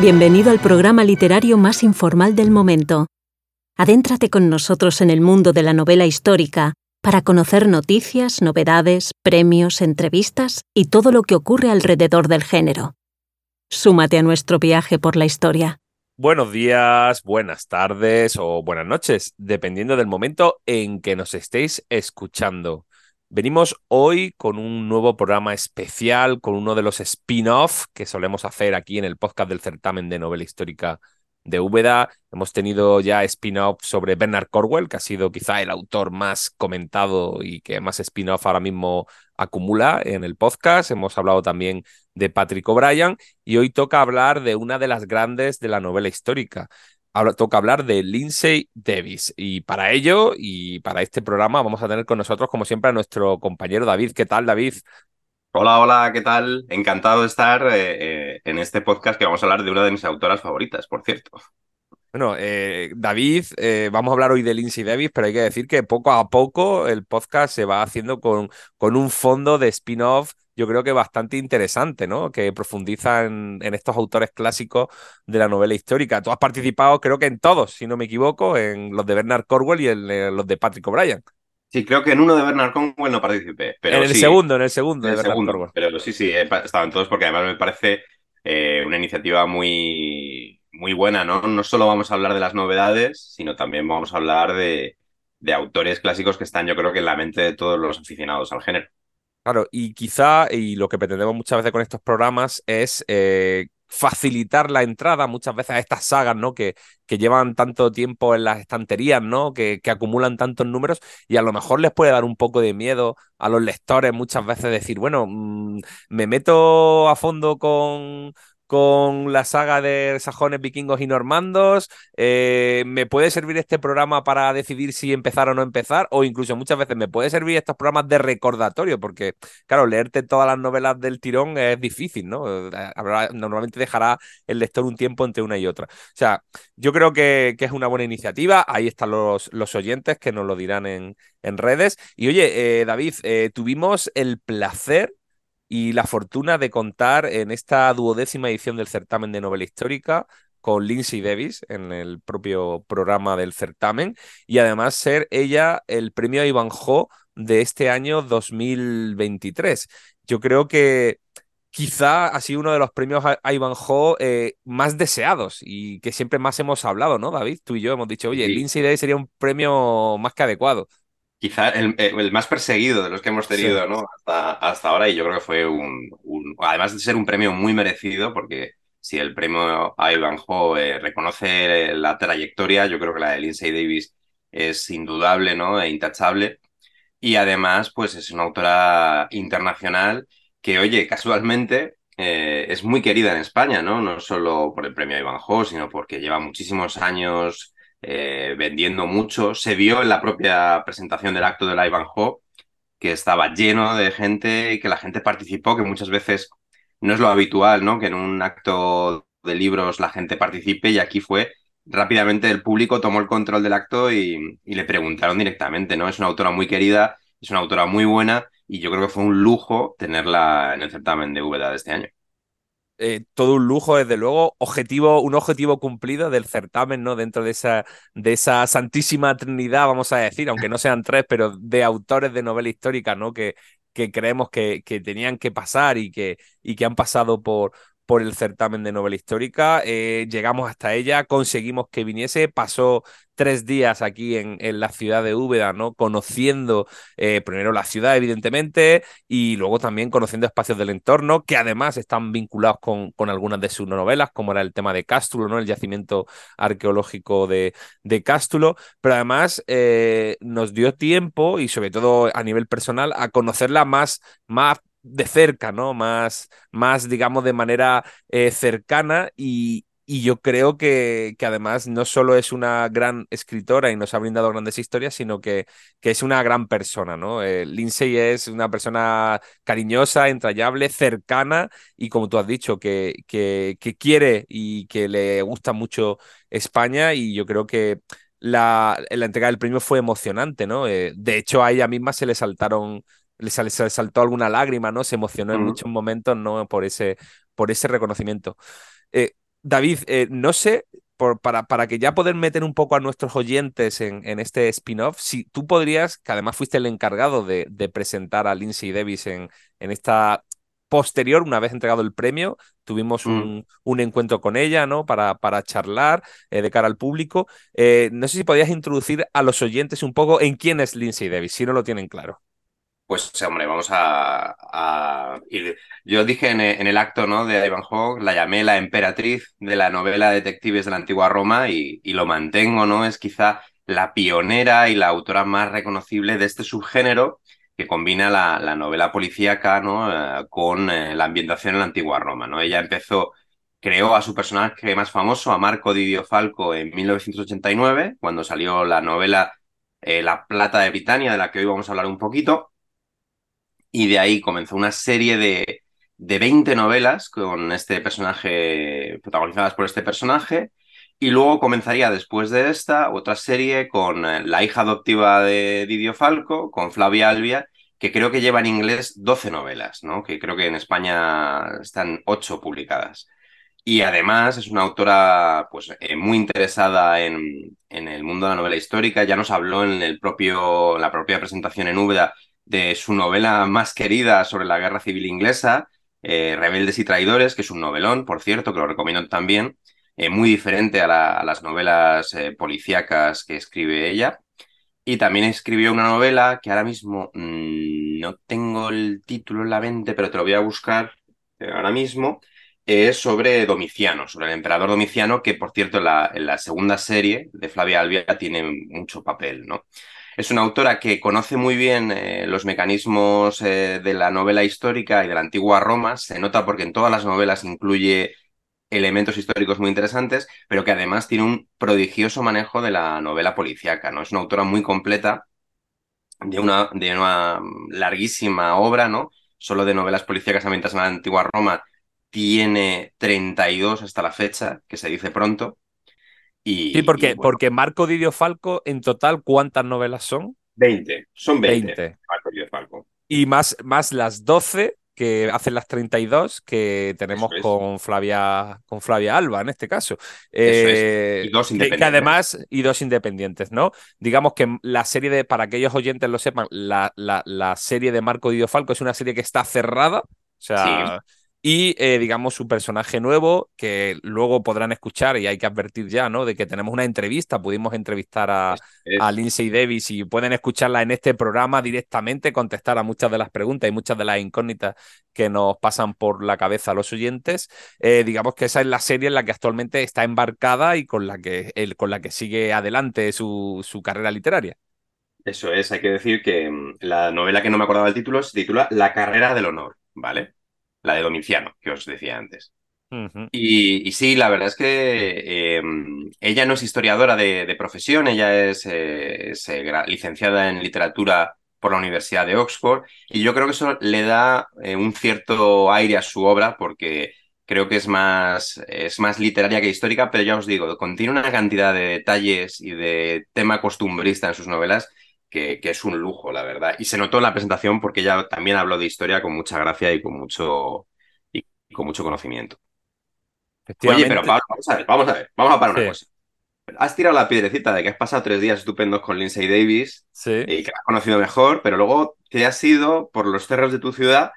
Bienvenido al programa literario más informal del momento. Adéntrate con nosotros en el mundo de la novela histórica para conocer noticias, novedades, premios, entrevistas y todo lo que ocurre alrededor del género. Súmate a nuestro viaje por la historia. Buenos días, buenas tardes o buenas noches, dependiendo del momento en que nos estéis escuchando. Venimos hoy con un nuevo programa especial, con uno de los spin-off que solemos hacer aquí en el podcast del certamen de novela histórica de Úbeda. Hemos tenido ya spin-off sobre Bernard Corwell, que ha sido quizá el autor más comentado y que más spin-off ahora mismo acumula en el podcast. Hemos hablado también de Patrick O'Brien y hoy toca hablar de una de las grandes de la novela histórica, Ahora toca hablar de Lindsay Davis. Y para ello y para este programa vamos a tener con nosotros, como siempre, a nuestro compañero David. ¿Qué tal, David? Hola, hola, ¿qué tal? Encantado de estar eh, eh, en este podcast que vamos a hablar de una de mis autoras favoritas, por cierto. Bueno, eh, David, vamos a hablar hoy de Lindsay Davis, pero hay que decir que poco a poco el podcast se va haciendo con, con un fondo de spin-off yo creo que bastante interesante, ¿no? Que profundiza en, estos autores clásicos de la novela histórica. Tú has participado, creo que en todos, si no me equivoco, en los de Bernard Cornwell y en, los de Patrick O'Brien. Sí, creo que en uno de Bernard Cornwell no participé. Pero en el segundo, en el segundo de Bernard Cornwell. Pero sí, sí, he estado en todos porque además me parece eh, una iniciativa muy, muy buena, ¿no? No solo vamos a hablar de las novedades, sino también vamos a hablar de, de autores clásicos que están, yo creo que en la mente de todos los aficionados al género. Claro, y quizá, y lo que pretendemos muchas veces con estos programas es eh, facilitar la entrada muchas veces a estas sagas, ¿no? Que, que llevan tanto tiempo en las estanterías, ¿no? Que, que, acumulan tantos números y a lo mejor les puede dar un poco de miedo a los lectores muchas veces decir, bueno, mm, me meto a fondo con, con la saga de sajones, vikingos y normandos. Eh, ¿Me puede servir este programa para decidir si empezar o no empezar? O incluso muchas veces me puede servir estos programas de recordatorio, porque, claro, leerte todas las novelas del tirón es difícil, ¿no? Normalmente dejará el lector un tiempo entre una y otra. O sea, yo creo que, es una buena iniciativa. Ahí están los, los oyentes que nos lo dirán en, en redes. Y oye, eh, David, eh, tuvimos el placer y la fortuna de contar en esta duodécima edición del certamen de novela histórica con Lindsay Davis en el propio programa del certamen y además ser ella el premio Ivanhoe de este año 2023. Yo creo que quizá ha sido uno de los premios Ivanhoe eh, más deseados y que siempre más hemos hablado, ¿no, David? Tú y yo hemos dicho, oye, Lindsay Davis sería un premio más que adecuado quizá el, el, más perseguido de los que hemos tenido ¿no? hasta, hasta ahora y yo creo que fue un, además de ser un premio muy merecido porque si el premio Ivanhoe eh, reconoce la trayectoria, yo creo que la de Lindsay Davis es indudable ¿no? e intachable y además pues es una autora internacional que oye casualmente eh, es muy querida en España, ¿no? No solo por el premio Ivanhoe, sino porque lleva muchísimos años eh, vendiendo mucho. Se vio en la propia presentación del acto de la Ivanhoe que estaba lleno de gente y que la gente participó, que muchas veces no es lo habitual, ¿no? Que en un acto de libros la gente participe y aquí fue rápidamente el público tomó el control del acto y, le preguntaron directamente, ¿no? Es una autora muy querida, es una autora muy buena y yo creo que fue un lujo tenerla en el certamen de Úbeda de este año. Eh, todo un lujo, desde luego, objetivo, un objetivo cumplido del certamen, ¿no? Dentro de esa, de esa santísima trinidad, vamos a decir, aunque no sean tres, pero de autores de novela histórica, ¿no? Que, que creemos que, que tenían que pasar y que, y que han pasado por, por el certamen de novela histórica. Eh, llegamos hasta ella, conseguimos que viniese, pasó tres días aquí en, en la ciudad de Úbeda, ¿no? Conociendo eh, primero la ciudad, evidentemente, y luego también conociendo espacios del entorno, que además están vinculados con, con algunas de sus novelas, como era el tema de Cástulo, ¿no? El yacimiento arqueológico de, de Cástulo, pero además eh, nos dio tiempo, y sobre todo a nivel personal, a conocerla más, más de cerca, ¿no? Más, más digamos, de manera eh, cercana y, y yo creo que, que, además no solo es una gran escritora y nos ha brindado grandes historias, sino que, que es una gran persona, ¿no? Eh, Lindsay es una persona cariñosa, entrañable, cercana y como tú has dicho, que, que, que quiere y que le gusta mucho España y yo creo que la, la entrega del premio fue emocionante, ¿no? Eh, de hecho, a ella misma se le saltaron le, saltó alguna lágrima, ¿no? Se emocionó en muchos momentos, ¿no? Por ese, por ese reconocimiento. Eh, David, eh, no sé, por, para, para, que ya poder meter un poco a nuestros oyentes en, en este spin-off, si tú podrías, que además fuiste el encargado de, de presentar a Lindsay Davis en, en esta posterior, una vez entregado el premio, tuvimos mm. un, un encuentro con ella, ¿no? Para, para charlar eh, de cara al público. Eh, no sé si podías introducir a los oyentes un poco en quién es Lindsay Davis, si no lo tienen claro. Pues hombre, vamos a, ir. Yo dije en, el acto ¿no? de Ivanhoe, la llamé la emperatriz de la novela Detectives de la antigua Roma y, lo mantengo, ¿no? Es quizá la pionera y la autora más reconocible de este subgénero que combina la, la novela policíaca ¿no? Eh, con eh, la ambientación en la antigua Roma. ¿no? Ella empezó, creó a su personaje más famoso, a Marco Didio Falco, en 1989, cuando salió la novela eh, La Plata de Britania, de la que hoy vamos a hablar un poquito. Y de ahí comenzó una serie de, de 20 novelas con este personaje, protagonizadas por este personaje. Y luego comenzaría después de esta otra serie con la hija adoptiva de Didio Falco, con Flavia Albia, que creo que lleva en inglés 12 novelas, ¿no? que creo que en España están 8 publicadas. Y además es una autora pues, eh, muy interesada en, en, el mundo de la novela histórica. Ya nos habló en el propio, la propia presentación en Úbeda de su novela más querida sobre la guerra civil inglesa, eh, Rebeldes y Traidores, que es un novelón, por cierto, que lo recomiendo también, eh, muy diferente a, la, a las novelas eh, policíacas que escribe ella. Y también escribió una novela que ahora mismo mmm, no tengo el título en la mente, pero te lo voy a buscar ahora mismo. Es sobre Domiciano, sobre el emperador Domiciano, que por cierto en la, en la segunda serie de Flavia Albia tiene mucho papel, ¿no? Es una autora que conoce muy bien eh, los mecanismos eh, de la novela histórica y de la antigua Roma. Se nota porque en todas las novelas incluye elementos históricos muy interesantes, pero que además tiene un prodigioso manejo de la novela policíaca, ¿no? Es una autora muy completa de una, de una larguísima obra, ¿no? Solo de novelas policíacas ambientadas en la antigua Roma tiene 32 hasta la fecha, que se dice pronto. Y, sí, porque, y bueno, porque Marco Didio Falco, en total, ¿cuántas novelas son? 20, son 20. 20. Marco Didio Falco. Y más, más las 12 que hacen las 32 que tenemos es. con Flavia con Flavia Alba en este caso. Eh, es. Y dos que- que, independientes. además, y dos independientes, ¿no? Digamos que la serie de, para aquellos oyentes lo sepan, la, la, la serie de Marco Didio Falco es una serie que está cerrada, o sea, y eh, digamos su personaje nuevo, que luego podrán escuchar, y hay que advertir ya, ¿no? De que tenemos una entrevista, pudimos entrevistar a, Es- a Lindsay Davis y pueden escucharla en este programa directamente, contestar a muchas de las preguntas y muchas de las incógnitas que nos pasan por la cabeza a los oyentes. Eh, digamos que esa es la serie en la que actualmente está embarcada y con la que, el, con la que sigue adelante su, su carrera literaria. Eso es, hay que decir que mm, la novela que no me acordaba el título se titula La carrera del honor, ¿vale? La de Domiciano, que os decía antes. Y, y sí, la verdad es que eh, ella no es historiadora de, de profesión, ella es, eh, es, eh, licenciada en literatura por la Universidad de Oxford y yo creo que eso le da eh, un cierto aire a su obra porque creo que es más, es más literaria que histórica, pero ya os digo, contiene una cantidad de detalles y de tema costumbrista en sus novelas que, que es un lujo, la verdad. Y se notó en la presentación porque ella también habló de historia con mucha gracia y con mucho, y con mucho conocimiento. Oye, pero. Pablo, vamos a ver, vamos a ver, vamos a parar una cosa. Has tirado la piedrecita de que has pasado tres días estupendos con Lindsay Davis Sí. y que la has conocido mejor, pero luego te has ido por los cerros de tu ciudad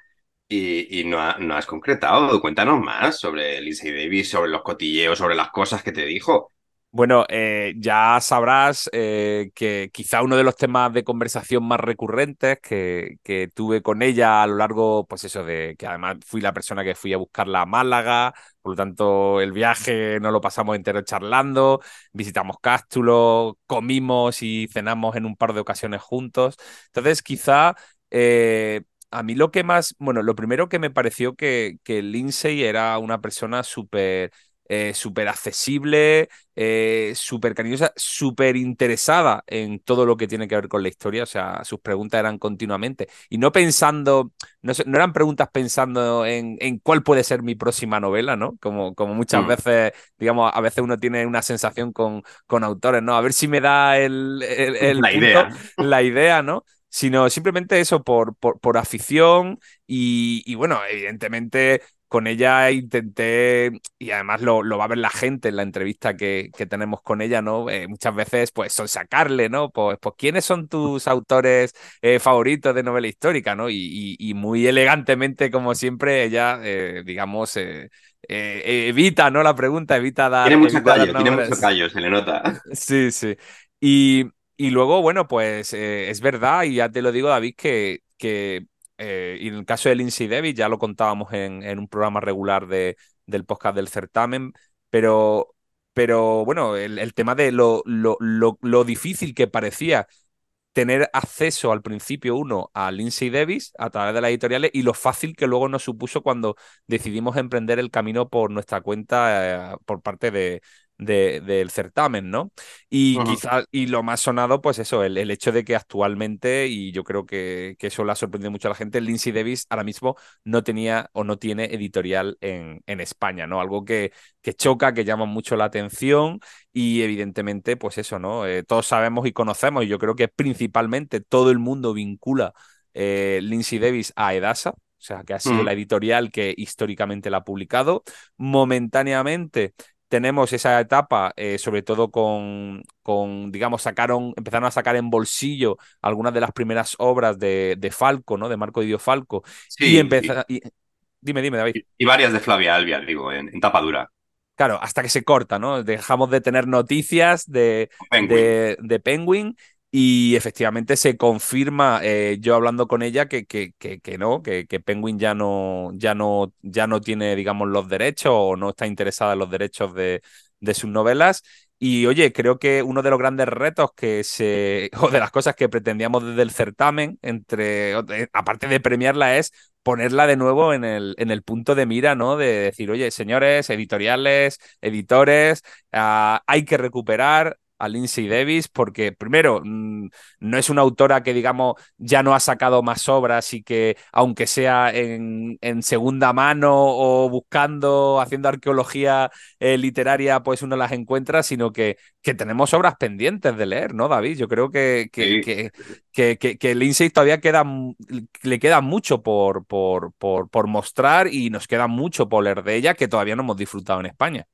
y, y no, ha- no has concretado. Cuéntanos más sobre Lindsay Davis, sobre los cotilleos, sobre las cosas que te dijo. Bueno, eh, ya sabrás eh, que quizá uno de los temas de conversación más recurrentes que, que tuve con ella a lo largo, pues eso, de que además fui la persona que fui a buscarla a Málaga, por lo tanto el viaje nos lo pasamos entero charlando, visitamos Cástulo, comimos y cenamos en un par de ocasiones juntos. Entonces, quizá eh, a mí lo que más, bueno, lo primero que me pareció que, que Lindsay era una persona súper eh, súper accesible, eh, súper cariñosa, súper interesada en todo lo que tiene que ver con la historia. O sea, sus preguntas eran continuamente. Y no pensando, no, sé, no eran preguntas pensando en, en, cuál puede ser mi próxima novela, ¿no? Como, como muchas Mm. veces, digamos, a veces uno tiene una sensación con, con autores, ¿no? A ver si me da el, el, el La punto, idea. la idea, ¿no? Sino simplemente eso por, por, por afición y, y bueno, evidentemente con ella intenté, y además lo, lo, va a ver la gente en la entrevista que, que tenemos con ella, ¿no? Eh, muchas veces, pues, son sacarle, ¿no? Pues, pues, ¿quiénes son tus autores eh, favoritos de novela histórica, ¿no? Y, y, muy elegantemente, como siempre, ella, eh, digamos, evita, ¿no? La pregunta, evita dar... Tiene mucho callo, tiene mucho callo, se le nota. Sí, sí. Y, y luego, bueno, pues es verdad, y ya te lo digo, David, que, que eh, y en el caso de Lindsay Davis, ya lo contábamos en, en un programa regular de, del podcast del certamen, pero, pero bueno, el, tema de lo, lo, lo, difícil que parecía tener acceso al principio uno a Lindsay Davis a través de las editoriales y lo fácil que luego nos supuso cuando decidimos emprender el camino por nuestra cuenta eh, por parte de, del certamen, ¿no? Y quizás, y lo más sonado, pues eso, el, el, hecho de que actualmente, y yo creo que, que, eso le ha sorprendido mucho a la gente, Lindsay Davis ahora mismo no tenía o no tiene editorial en, en España, ¿no? Algo que, que choca, que llama mucho la atención y evidentemente, pues eso, ¿no? Eh, todos sabemos y conocemos, y yo creo que principalmente todo el mundo vincula eh, Lindsay Davis a Edasa, o sea, que ha sido la editorial que históricamente la ha publicado. Momentáneamente tenemos esa etapa, eh, sobre todo con, con, digamos, sacaron, empezaron a sacar en bolsillo algunas de las primeras obras de, de Falco, ¿no? De Marco Didio Falco. Sí, y Dime, dime, David. Y, varias de Flavia Albia, digo, en, en tapa dura. Claro, hasta que se corta, ¿no? Dejamos de tener noticias de De, de Penguin y efectivamente se confirma, eh, yo hablando con ella, que, que, que, no, que, que, Penguin ya no, ya, no, ya no tiene, digamos, los derechos o no está interesada en los derechos de, de sus novelas. Y oye, creo que uno de los grandes retos que se, o de las cosas que pretendíamos desde el certamen, entre, aparte de premiarla, es ponerla de nuevo en el, en el punto de mira, ¿no? De decir, oye, señores, editoriales, editores, ah, hay que recuperar, a Lindsay Davis, porque primero, mm, no es una autora que, digamos, ya no ha sacado más obras y que, aunque sea en, en segunda mano o buscando, haciendo arqueología eh, literaria, pues uno las encuentra, sino que, que tenemos obras pendientes de leer, ¿no, David? Yo creo que, que, que, que, que, Lindsay todavía queda, le queda mucho por, por, por, por mostrar y nos queda mucho por leer de ella que todavía no hemos disfrutado en España.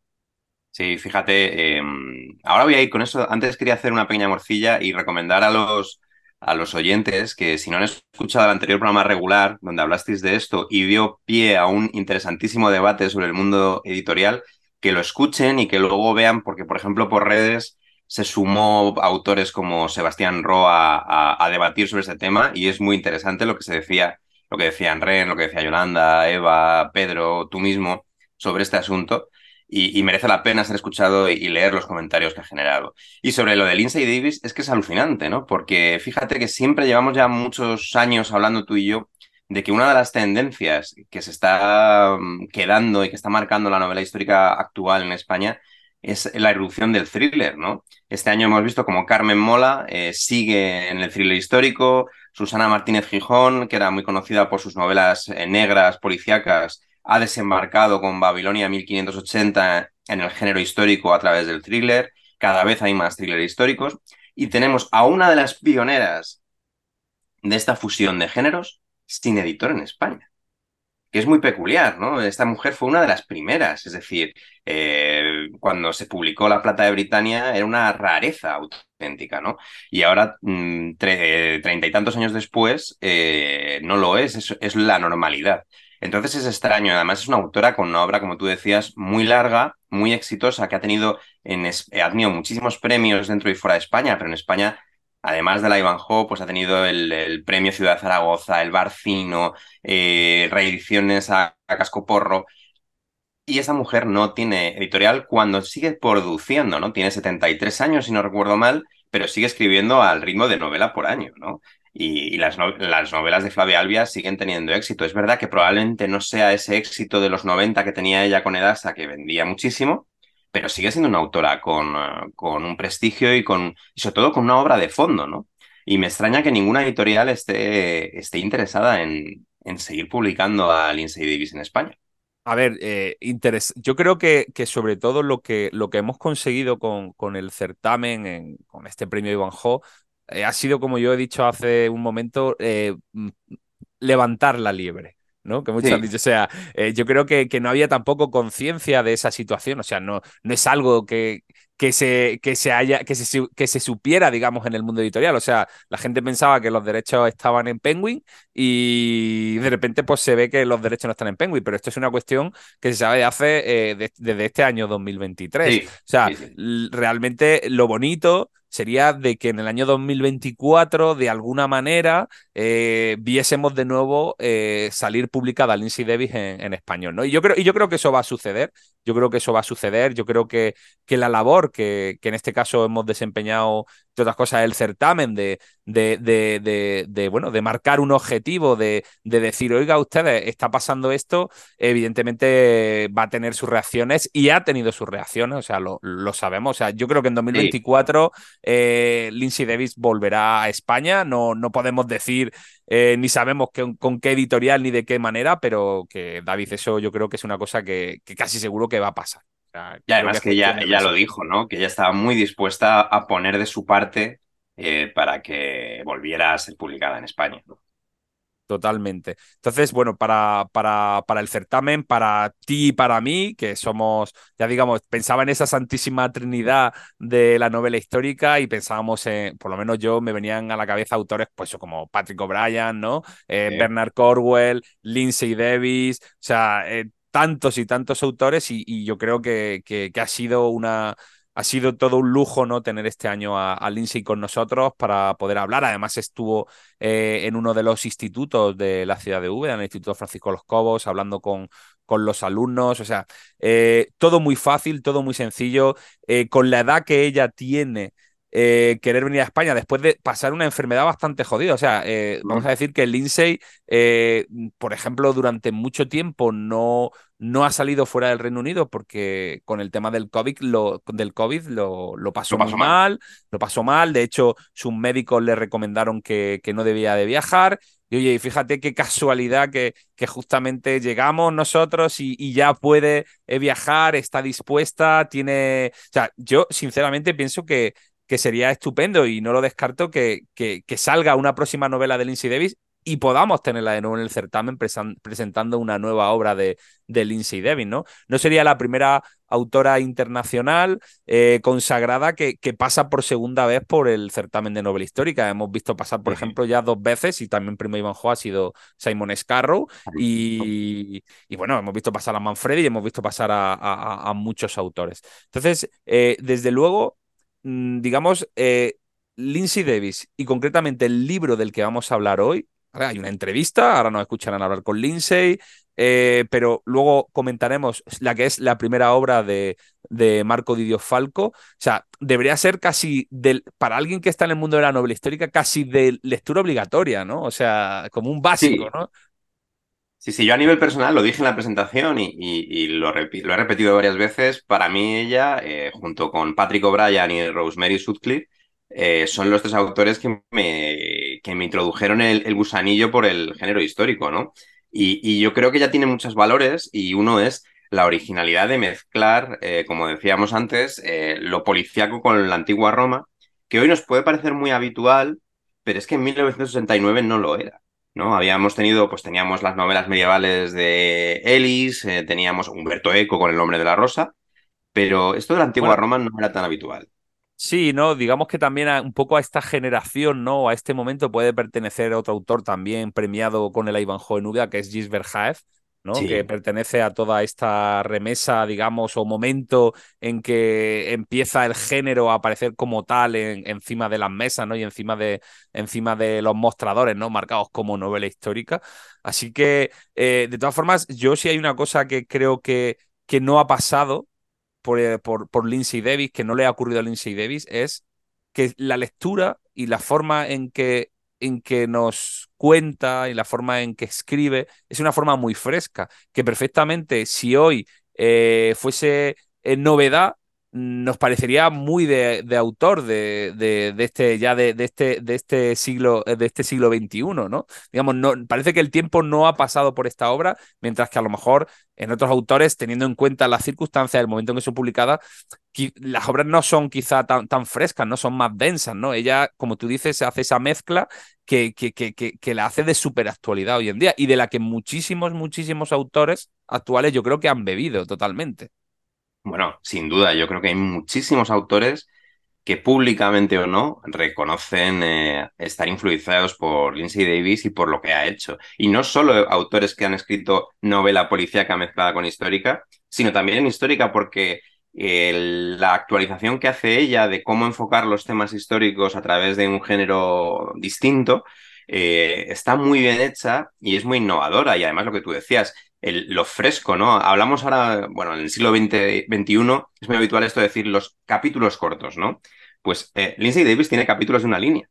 Sí, fíjate, em, ahora voy a ir con eso. Antes quería hacer una pequeña morcilla y recomendar a los, a los oyentes que si no han escuchado el anterior programa regular donde hablasteis de esto y dio pie a un interesantísimo debate sobre el mundo editorial, que lo escuchen y que luego vean, porque por ejemplo por redes se sumó autores como Sebastián Roa a, debatir sobre este tema y es muy interesante lo que se decía, lo que decían Ren, lo que decía Yolanda, Eva, Pedro, tú mismo sobre este asunto y, merece la pena ser escuchado y, leer los comentarios que ha generado. Y sobre lo de Lindsay Davis, es que es alucinante, ¿no? Porque fíjate que siempre llevamos ya muchos años hablando tú y yo de que una de las tendencias que se está mm, quedando y que está marcando la novela histórica actual en España es la irrupción del thriller, ¿no? Este año hemos visto como Carmen Mola eh, sigue en el thriller histórico, Susana Martínez Gijón, que era muy conocida por sus novelas eh, negras, policíacas, ha desembarcado con Babilonia 1580 en el género histórico a través del thriller. Cada vez hay más thrillers históricos. Y tenemos a una de las pioneras de esta fusión de géneros sin editor en España. Que es muy peculiar, ¿no? Esta mujer fue una de las primeras, es decir, eh, cuando se publicó La Plata de Britania era una rareza auténtica, ¿no? Y ahora, mm, treinta y tantos años después, eh, no lo es, es la normalidad. Entonces es extraño, además es una autora con una obra, como tú decías, muy larga, muy exitosa, que ha tenido, en, ha tenido muchísimos premios dentro y fuera de España, pero en España, además de la Ivanhoe, pues ha tenido el, premio Ciudad de Zaragoza, el Barcino, eh, reediciones a, a Cascoporro. Y esa mujer no tiene editorial cuando sigue produciendo, ¿no? Tiene 73 años, si no recuerdo mal, pero sigue escribiendo al ritmo de novela por año, ¿no? Y, las, las, novelas de Flavia Albia siguen teniendo éxito. Es verdad que probablemente no sea ese éxito de los 90 que tenía ella con Edasa, que vendía muchísimo, pero sigue siendo una autora con, eh, con un prestigio y, con, sobre todo con una obra de fondo, ¿no? Y me extraña que ninguna editorial esté, esté interesada en, en seguir publicando a Lindsay Davis en España. A ver, eh, yo creo que, que, sobre todo lo que, lo que hemos conseguido con, con el certamen, en, con este premio Ivanhoe, eh, ha sido, como yo he dicho hace un momento, eh, levantar la liebre. ¿no? Que muchos han dicho. O sea, eh, yo creo que, que no había tampoco conciencia de esa situación. O sea, no, no es algo que, que se, que se haya, que se, que se supiera, digamos, en el mundo editorial. O sea, la gente pensaba que los derechos estaban en Penguin y de repente pues se ve que los derechos no están en Penguin, pero esto es una cuestión que se sabe hace eh, desde este año 2023. o sea, realmente lo bonito sería de que en el año 2024, de alguna manera, eh, viésemos de nuevo eh, salir publicada Lindsay Davis en, español. ¿no? Y, yo creo, y yo creo que eso va a suceder. Yo creo que eso va a suceder. Yo creo que, que la labor que, que en este caso hemos desempeñado de otras cosas, el certamen de, de, de, de, bueno, de marcar un objetivo, de, de decir, oiga, ustedes, está pasando esto, evidentemente va a tener sus reacciones y ha tenido sus reacciones, o sea, lo, lo sabemos. O sea, yo creo que en 2024 eh, Lindsay Davis volverá a España, no, no podemos decir eh, ni sabemos con qué editorial ni de qué manera, pero que David, eso yo creo que es una cosa que, que casi seguro que va a pasar y además que, ella, lo dijo, ¿no? Que ella estaba muy dispuesta a poner de su parte eh, para que volviera a ser publicada en España. Totalmente. Entonces, bueno, para, para, para el certamen, para ti y para mí, que somos, ya digamos, pensaba en esa santísima trinidad de la novela histórica y pensábamos en, por lo menos yo, me venían a la cabeza autores, pues como Patrick O'Brien, ¿no? Eh, Bernard Corwell, Lindsay Davis, o sea, eh, tantos y tantos autores y, yo creo que, que, ha sido una... Ha sido todo un lujo no tener este año a, Lindsay con nosotros para poder hablar. Además estuvo eh, en uno de los institutos de la ciudad de Úbeda, en el Instituto Francisco Los Cobos, hablando con, con los alumnos. O sea, eh, todo muy fácil, todo muy sencillo. Eh, con la edad que ella tiene, eh, querer venir a España después de pasar una enfermedad bastante jodida. O sea, eh, vamos a decir que Lindsay, eh, por ejemplo, durante mucho tiempo no, no ha salido fuera del Reino Unido porque con el tema del COVID lo, del COVID lo, lo pasó, muy mal. lo pasó mal. De hecho, sus médicos le recomendaron que, que no debía de viajar. Y oye, fíjate qué casualidad que, que justamente llegamos nosotros y, y ya puede viajar, está dispuesta, tiene... O sea, yo sinceramente pienso que, que sería estupendo y no lo descarto que, que, salga una próxima novela de Lindsay Davis y podamos tenerla de nuevo en el certamen presentando una nueva obra de, de Lindsay Davis, ¿no? No sería la primera autora internacional eh, consagrada que, que, pasa por segunda vez por el certamen de novela histórica. Hemos visto pasar, por ejemplo, ya dos veces, y también primo Ivanhoe ha sido Simon Scarrow, y, y, bueno, hemos visto pasar a Manfredi y hemos visto pasar a, a, muchos autores. Entonces, eh, desde luego, digamos, eh, Lindsay Davis y concretamente el libro del que vamos a hablar hoy. Hay una entrevista, ahora nos escucharán hablar con Lindsay, eh, pero luego comentaremos la que es la primera obra de, de Marco Didio Falco. O sea, debería ser casi, del, para alguien que está en el mundo de la novela histórica, casi de lectura obligatoria, ¿no? O sea, como un básico, ¿no? Sí, sí, yo a nivel personal lo dije en la presentación y, lo, he repetido varias veces. Para mí ella, eh, junto con Patrick O'Brien y Rosemary Sutcliffe, eh, son los tres autores que me, que me introdujeron el, gusanillo por el género histórico, ¿no? Y, yo creo que ella tiene muchos valores y uno es la originalidad de mezclar, eh, como decíamos antes, lo policíaco con la antigua Roma, que hoy nos puede parecer muy habitual, pero es que en 1969 no lo era. ¿No? Habíamos tenido, pues teníamos las novelas medievales de Ellis, eh, teníamos Humberto Eco con El nombre de la rosa, pero esto de la antigua Roma no era tan habitual. Sí, no, digamos que también un poco a esta generación, ¿no? A este momento puede pertenecer otro autor también premiado con el Ivanhoe en Nubia, que es Gisbert Haef, ¿no? Que pertenece a toda esta remesa, digamos, o momento en que empieza el género a aparecer como tal en, encima de las mesas, ¿no? Y encima de, encima de los mostradores, ¿no? Marcados como novela histórica. Así que, eh, de todas formas, yo sí hay una cosa que creo que, que no ha pasado por, eh, por, por Lindsay Davis, que no le ha ocurrido a Lindsay Davis, es que la lectura y la forma en que en que nos cuenta y la forma en que escribe es una forma muy fresca, que perfectamente si hoy eh, fuese en novedad, nos parecería muy de, autor de, de, este ya de, este de este siglo de este siglo XXI, ¿no? Digamos, no parece que el tiempo no ha pasado por esta obra, mientras que a lo mejor en otros autores, teniendo en cuenta las circunstancias del momento en que son publicadas, las obras no son quizá tan, tan frescas, no son más densas, ¿no? Ella, como tú dices, hace esa mezcla que, que, que, que la hace de superactualidad hoy en día y de la que muchísimos, muchísimos autores actuales yo creo que han bebido totalmente. Bueno, sin duda, yo creo que hay muchísimos autores que públicamente o no reconocen eh, estar influenciados por Lindsay Davis y por lo que ha hecho. Y no solo autores que han escrito novela policíaca mezclada con histórica, sino también en histórica porque la actualización que hace ella de cómo enfocar los temas históricos a través de un género distinto eh, está muy bien hecha y es muy innovadora. Y además lo que tú decías, lo fresco, ¿no? Hablamos ahora, bueno, en el siglo XX, XXI es muy habitual esto de decir los capítulos cortos, ¿no? Pues eh, Lindsay Davis tiene capítulos de una línea.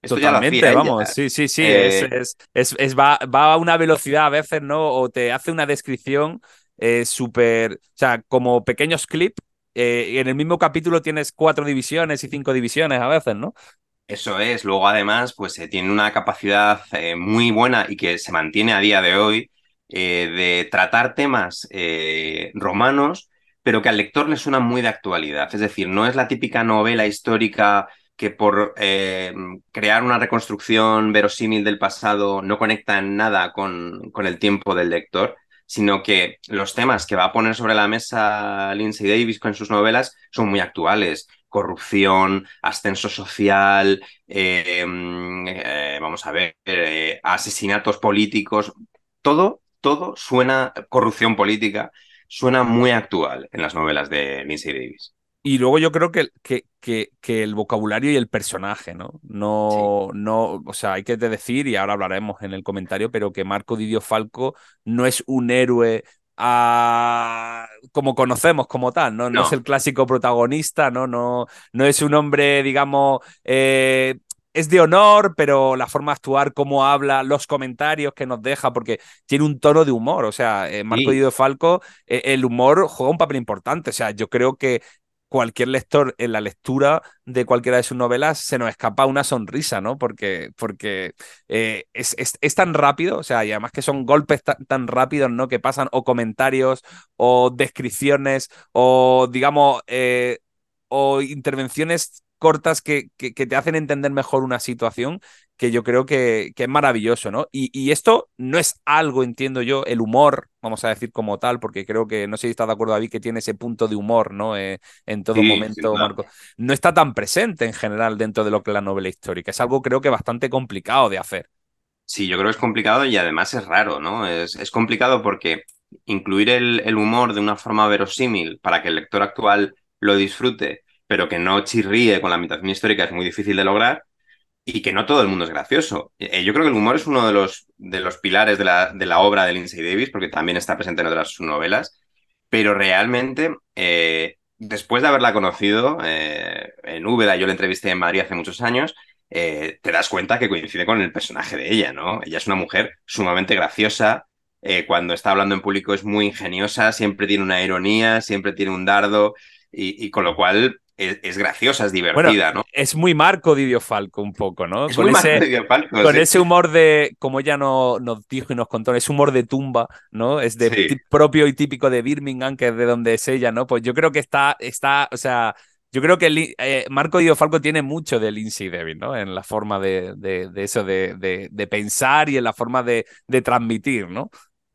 Esto Totalmente, vamos, sí, sí, sí, es, eh, es, va, va, a una velocidad a veces, ¿no? O te hace una descripción eh, súper, o sea, como pequeños clips, y en el mismo capítulo tienes cuatro divisiones y cinco divisiones a veces, ¿no? Eso es, luego además, pues tiene una capacidad muy buena y que se mantiene a día de hoy eh, de tratar temas eh, romanos, pero que al lector le suena muy de actualidad. Es decir, no es la típica novela histórica que por eh, crear una reconstrucción verosímil del pasado no conecta nada con, con el tiempo del lector, sino que los temas que va a poner sobre la mesa Lindsay Davis con sus novelas son muy actuales corrupción, ascenso social, mm, vamos a ver, asesinatos políticos, todo todo suena, corrupción política, suena muy actual en las novelas de Lindsay Davis. Y luego yo creo que, que, que, el vocabulario y el personaje, ¿no? No, no, o sea, hay que decir, y ahora hablaremos en el comentario, pero que Marco Didio Falco no es un héroe a... como conocemos como tal, ¿no? No, es el clásico protagonista, ¿no? No, no es un hombre, digamos, eh, es de honor, pero la forma de actuar, cómo habla, los comentarios que nos deja, porque tiene un tono de humor. O sea, eh, Marco Dido Falco, eh, el humor juega un papel importante. O sea, yo creo que cualquier lector en la lectura de cualquiera de sus novelas se nos escapa una sonrisa, ¿no? Porque, porque eh, es, es, tan rápido, o sea, y además que son golpes tan, rápidos, ¿no? Que pasan o comentarios o descripciones o, digamos, o intervenciones cortas que, que, te hacen entender mejor una situación, que yo creo que, que es maravilloso, ¿no? Y, y, esto no es algo, entiendo yo, el humor, vamos a decir como tal, porque creo que, no sé si estás de acuerdo, David, que tiene ese punto de humor, ¿no? Eh, en todo momento, Marco. No está tan presente en general dentro de lo que es la novela histórica. Es algo, creo que, bastante complicado de hacer. Sí, yo creo que es complicado y además es raro, ¿no? Es, es complicado porque incluir el, el humor de una forma verosímil para que el lector actual lo disfrute pero que no chirríe con la imitación histórica es muy difícil de lograr y que no todo el mundo es gracioso. Eh, yo creo que el humor es uno de los, de los pilares de la, de la obra de Lindsay Davis, porque también está presente en otras novelas, pero realmente, eh, después de haberla conocido eh, en Úbeda, yo la entrevisté en Madrid hace muchos años, te das cuenta que coincide con el personaje de ella, ¿no? Ella es una mujer sumamente graciosa, cuando está hablando en público es muy ingeniosa, siempre tiene una ironía, siempre tiene un dardo, y con lo cual es, graciosa, es divertida, ¿no? Es muy Marco Didio Falco un poco, ¿no? con ese, Con ese humor de, como ella no, nos dijo y nos contó, es humor de tumba, ¿no? Es de propio y típico de Birmingham, que es de donde es ella, ¿no? Pues yo creo que está, está o sea, yo creo que eh, Marco Didio Falco tiene mucho de Lindsay David, ¿no? En la forma de, de, eso, de, de, pensar y en la forma de, transmitir, ¿no?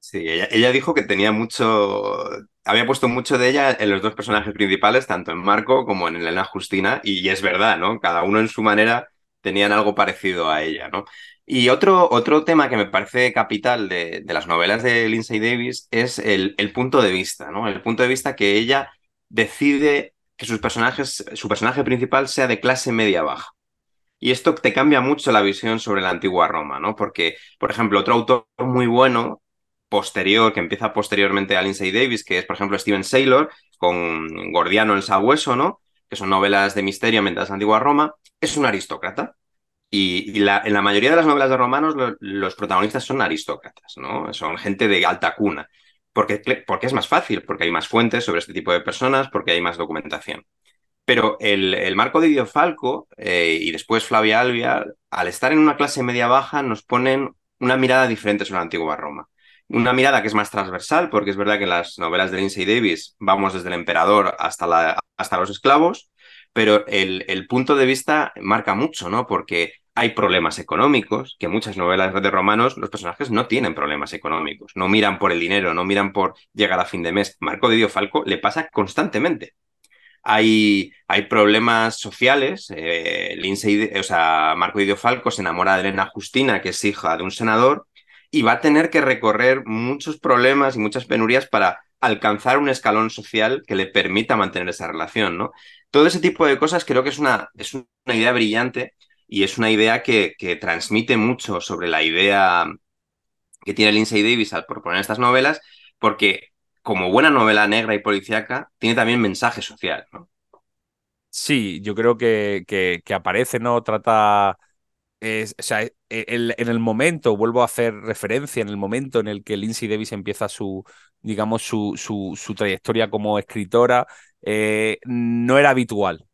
Sí, ella, ella, dijo que tenía mucho, había puesto mucho de ella en los dos personajes principales, tanto en Marco como en Elena Justina, y es verdad, ¿no? Cada uno en su manera tenían algo parecido a ella, ¿no? Y otro, otro tema que me parece capital de, las novelas de Lindsay Davis es el, el, punto de vista, ¿no? El punto de vista que ella decide que sus personajes, su personaje principal sea de clase media-baja. Y esto te cambia mucho la visión sobre la antigua Roma, ¿no? Porque, por ejemplo, otro autor muy bueno posterior, que empieza posteriormente a Lindsay Davis, que es, por ejemplo, Steven Saylor, con Gordiano el Sabueso, ¿no? Que son novelas de misterio mientras antigua Roma, es un aristócrata. Y, la, en la mayoría de las novelas de romanos los protagonistas son aristócratas, ¿no? Son gente de alta cuna. porque, porque es más fácil, porque hay más fuentes sobre este tipo de personas, porque hay más documentación. Pero el, marco de Idiofalco eh, y después Flavia Albia, al estar en una clase media-baja, nos ponen una mirada diferente sobre la antigua Roma. Una mirada que es más transversal, porque es verdad que en las novelas de Lindsay Davis vamos desde el emperador hasta, la, hasta los esclavos, pero el, el, punto de vista marca mucho, ¿no? Porque hay problemas económicos, que muchas novelas de romanos los personajes no tienen problemas económicos, no miran por el dinero, no miran por llegar a fin de mes. Marco de Diofalco le pasa constantemente. Hay, hay problemas sociales. Eh, Lindsay, o sea, Marco de Diofalco se enamora de Elena Justina, que es hija de un senador, y va a tener que recorrer muchos problemas y muchas penurias para alcanzar un escalón social que le permita mantener esa relación, ¿no? Todo ese tipo de cosas creo que es una, es una idea brillante y es una idea que, que transmite mucho sobre la idea que tiene Lindsay Davis al proponer estas novelas, porque como buena novela negra y policíaca, tiene también mensaje social, ¿no? Sí, yo creo que, que, aparece, ¿no? Trata. O sea, e, en el momento, vuelvo a hacer referencia, en el momento en el que Lindsay Davis empieza su, digamos, su, su, su trayectoria como escritora, eh, no era habitual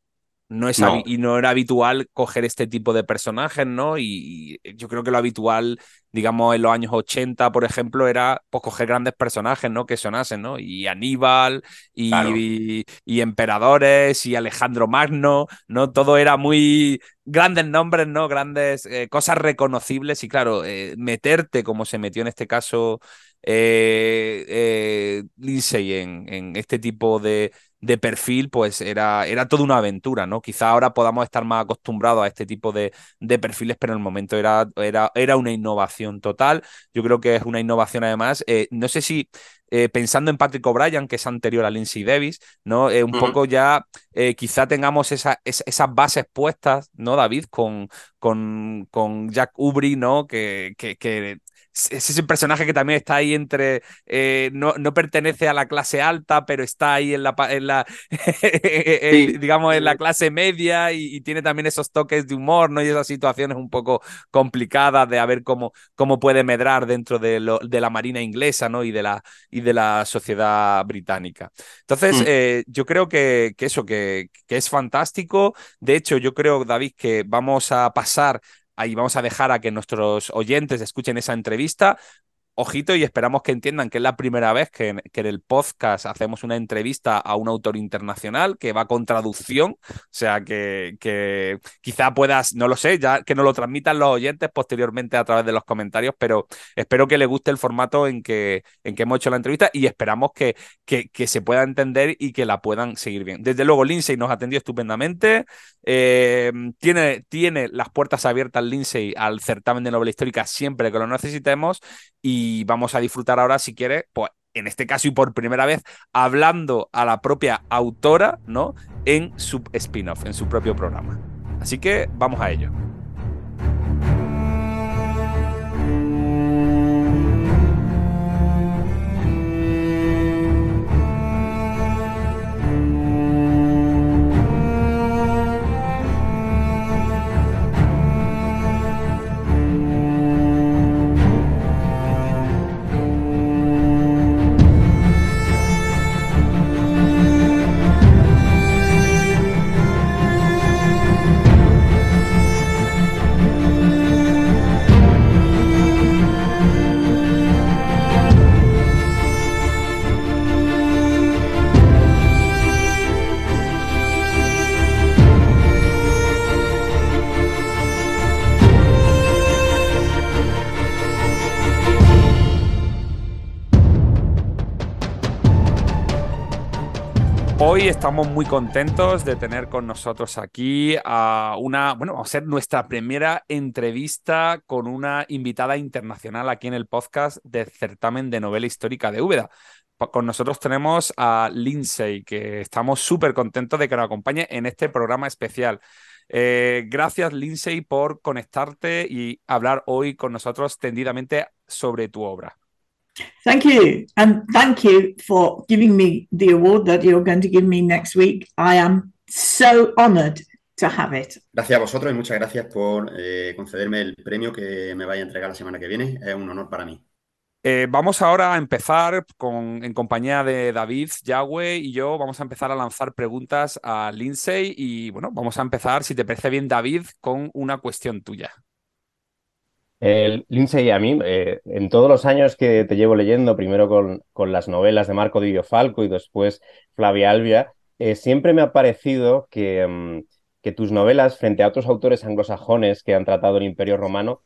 no es y no era habitual coger este tipo de personajes, ¿no? Y, yo creo que lo habitual, digamos, en los años 80, por ejemplo, era pues, coger grandes personajes, ¿no? Que sonasen, ¿no? Y Aníbal, y, y, emperadores, y Alejandro Magno, ¿no? Todo era muy grandes nombres, ¿no? Grandes eh, cosas reconocibles y claro, eh, meterte como se metió en este caso eh, Lindsay en, en este tipo de de perfil, pues era, era toda una aventura, ¿no? Quizá ahora podamos estar más acostumbrados a este tipo de, de perfiles, pero en el momento era, era, era, una innovación total. Yo creo que es una innovación además. Eh, no sé si eh, pensando en Patrick O'Brien, que es anterior a Lindsay Davis, ¿no? Eh, un poco ya quizá tengamos esa, esas bases puestas, ¿no, David? Con, con, con Jack Ubry, ¿no? Que, que, que es ese personaje que también está ahí entre, eh, no, no, pertenece a la clase alta, pero está ahí en la, en la digamos, en la clase media y, tiene también esos toques de humor, ¿no? Y esas situaciones un poco complicadas de a ver cómo, cómo puede medrar dentro de, lo, de la marina inglesa, ¿no? Y de la, y de la sociedad británica. Entonces, mm. eh, yo creo que, que eso, que, que es fantástico. De hecho, yo creo, David, que vamos a pasar Ahí vamos a dejar a que nuestros oyentes escuchen esa entrevista ojito y esperamos que entiendan que es la primera vez que en, que el podcast hacemos una entrevista a un autor internacional que va con traducción, o sea que, que quizá puedas, no lo sé, ya que nos lo transmitan los oyentes posteriormente a través de los comentarios, pero espero que les guste el formato en que, en que hemos hecho la entrevista y esperamos que, que, que se pueda entender y que la puedan seguir bien. Desde luego, Lindsay nos atendió estupendamente, eh, tiene, tiene las puertas abiertas Lindsay al certamen de novela histórica siempre que lo necesitemos y vamos a disfrutar ahora, si quiere, pues en este caso y por primera vez, hablando a la propia autora, ¿no? En su spin-off, en su propio programa. Así que vamos a ello. Estamos muy contentos de tener con nosotros aquí a una, bueno, vamos a hacer nuestra primera entrevista con una invitada internacional aquí en el podcast del certamen de novela histórica de Úbeda. Con nosotros tenemos a Lindsay, que estamos súper contentos de que nos acompañe en este programa especial. Eh, gracias, Lindsay, por conectarte y hablar hoy con nosotros tendidamente sobre tu obra. Thank you. And thank you for giving me the award that you're going to give me next week. I am so honored to have it. Gracias a vosotros y muchas gracias por eh, concederme el premio que me vaya a entregar la semana que viene. Es un honor para mí. Eh, vamos ahora a empezar con, en compañía de David, Yahweh y yo. Vamos a empezar a lanzar preguntas a Lindsay y bueno, vamos a empezar, si te parece bien, David, con una cuestión tuya. El Lindsay, a mí, eh, en todos los años que te llevo leyendo, primero con, con las novelas de Marco Didio Falco y después Flavia Albia, eh, siempre me ha parecido que, mm, que tus novelas, frente a otros autores anglosajones que han tratado el Imperio Romano,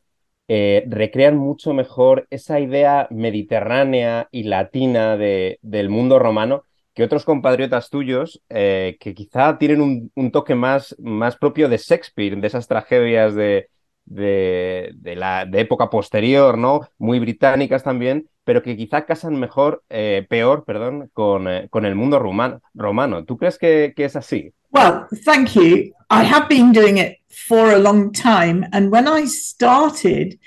eh, recrean mucho mejor esa idea mediterránea y latina de, del mundo romano que otros compatriotas tuyos eh, que quizá tienen un, toque más, más, propio de Shakespeare, de esas tragedias de, de, la, de época posterior, ¿no? Muy británicas también, pero que quizá casan mejor, eh, peor, perdón, con, con el mundo romano, romano. ¿Tú crees que, que es así? Well, thank you. I have been doing it for a long time. And when I started,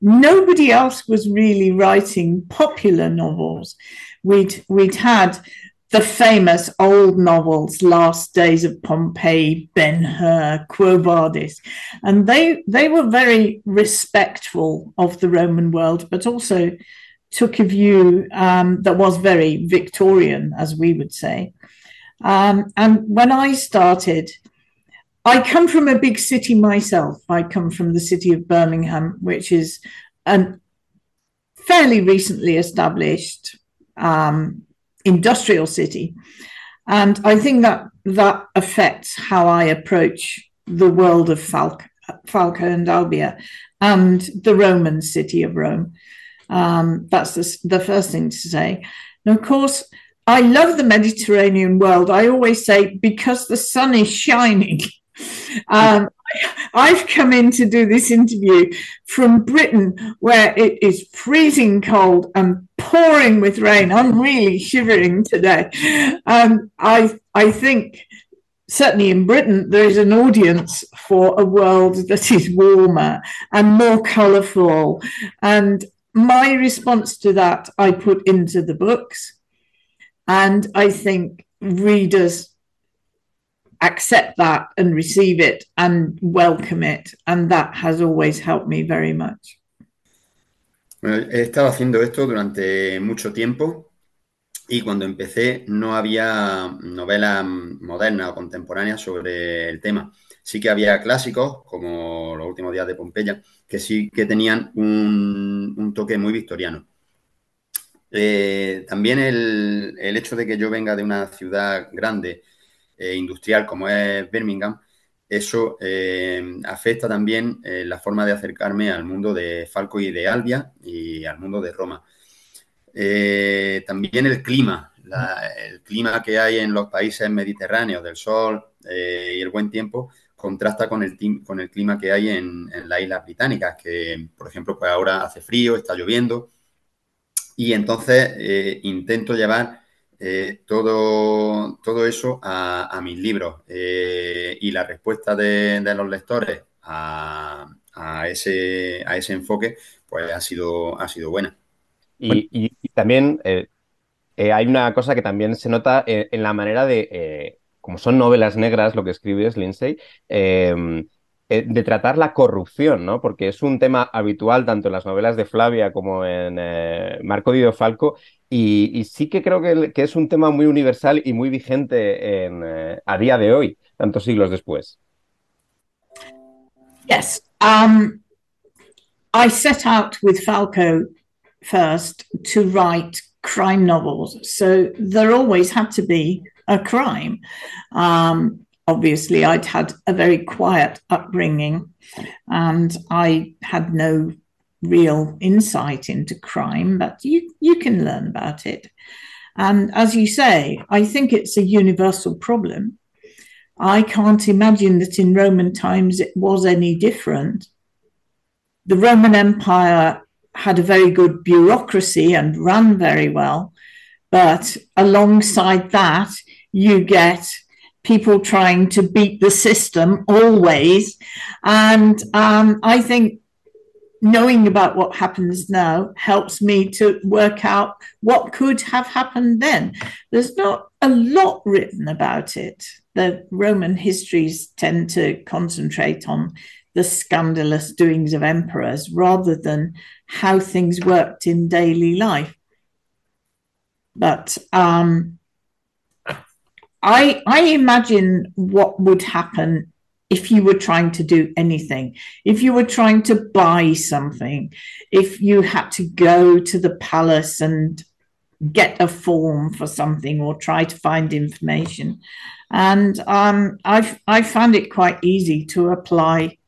nobody else was really writing popular novels. We'd, we'd had the famous old novels, Last Days of Pompeii, Ben Hur, Quo Vadis, and they, they were very respectful of the Roman world, but also took a view um, that was very Victorian, as we would say. Um, and when I started, I come from a big city myself. I come from the city of Birmingham, which is a fairly recently established um, industrial city. And I think that that affects how I approach the world of Falco, and Albia and the Roman city of Rome. Um, that's the, the first thing to say. And of course, I love the Mediterranean world. I always say because the sun is shining. Um, I've come in to do this interview from Britain, where it is freezing cold and pouring with rain. I'm really shivering today. Um, I I think certainly in Britain there is an audience for a world that is warmer and more colourful. And my response to that I put into the books. And I think readers accept that and receive it and welcome it. And that has always helped me very much. Bueno, he estado haciendo esto durante mucho tiempo y cuando empecé no había novelas modernas o contemporáneas sobre el tema. Sí que había clásicos, como Los últimos días de Pompeya, que sí que tenían un, toque muy victoriano. Eh, también el, el, hecho de que yo venga de una ciudad grande, eh, industrial como es Birmingham, eso eh, afecta también eh, la forma de acercarme al mundo de Falco y de Albia y al mundo de Roma. También el clima, el clima que hay en los países mediterráneos, del sol y el buen tiempo, contrasta con el, con el clima que hay en, las islas británicas, que por ejemplo pues ahora hace frío, está lloviendo, y entonces intento llevar eh, todo, todo eso a, a mis libros eh, y la respuesta de, de los lectores a, a, ese, a ese enfoque pues ha sido, ha sido buena. Y, y, y también eh, eh, hay una cosa que también se nota en, en la manera de, eh, como son novelas negras lo que escribes, Lindsay, em, eh, de tratar la corrupción, ¿no? Porque es un tema habitual tanto en las novelas de Flavia como en eh, Marco Dido Falco y, y, sí que creo que, que, es un tema muy universal y muy vigente en, eh, a día de hoy, tantos siglos después. Yes. Um, I set out with Falco first to write crime novels. So there always had to be a crime. Um, obviously, I'd had a very quiet upbringing and I had no real insight into crime, but you, you can learn about it. And as you say, I think it's a universal problem. I can't imagine that in Roman times it was any different. The Roman Empire had a very good bureaucracy and ran very well. But alongside that, you get people trying to beat the system always. And um, I think knowing about what happens now helps me to work out what could have happened then. There's not a lot written about it. The Roman histories tend to concentrate on the scandalous doings of emperors rather than how things worked in daily life. But um, I, I imagine what would happen if you were trying to do anything, if you were trying to buy something, if you had to go to the palace and get a form for something or try to find information. And um, I've, I found it quite easy to apply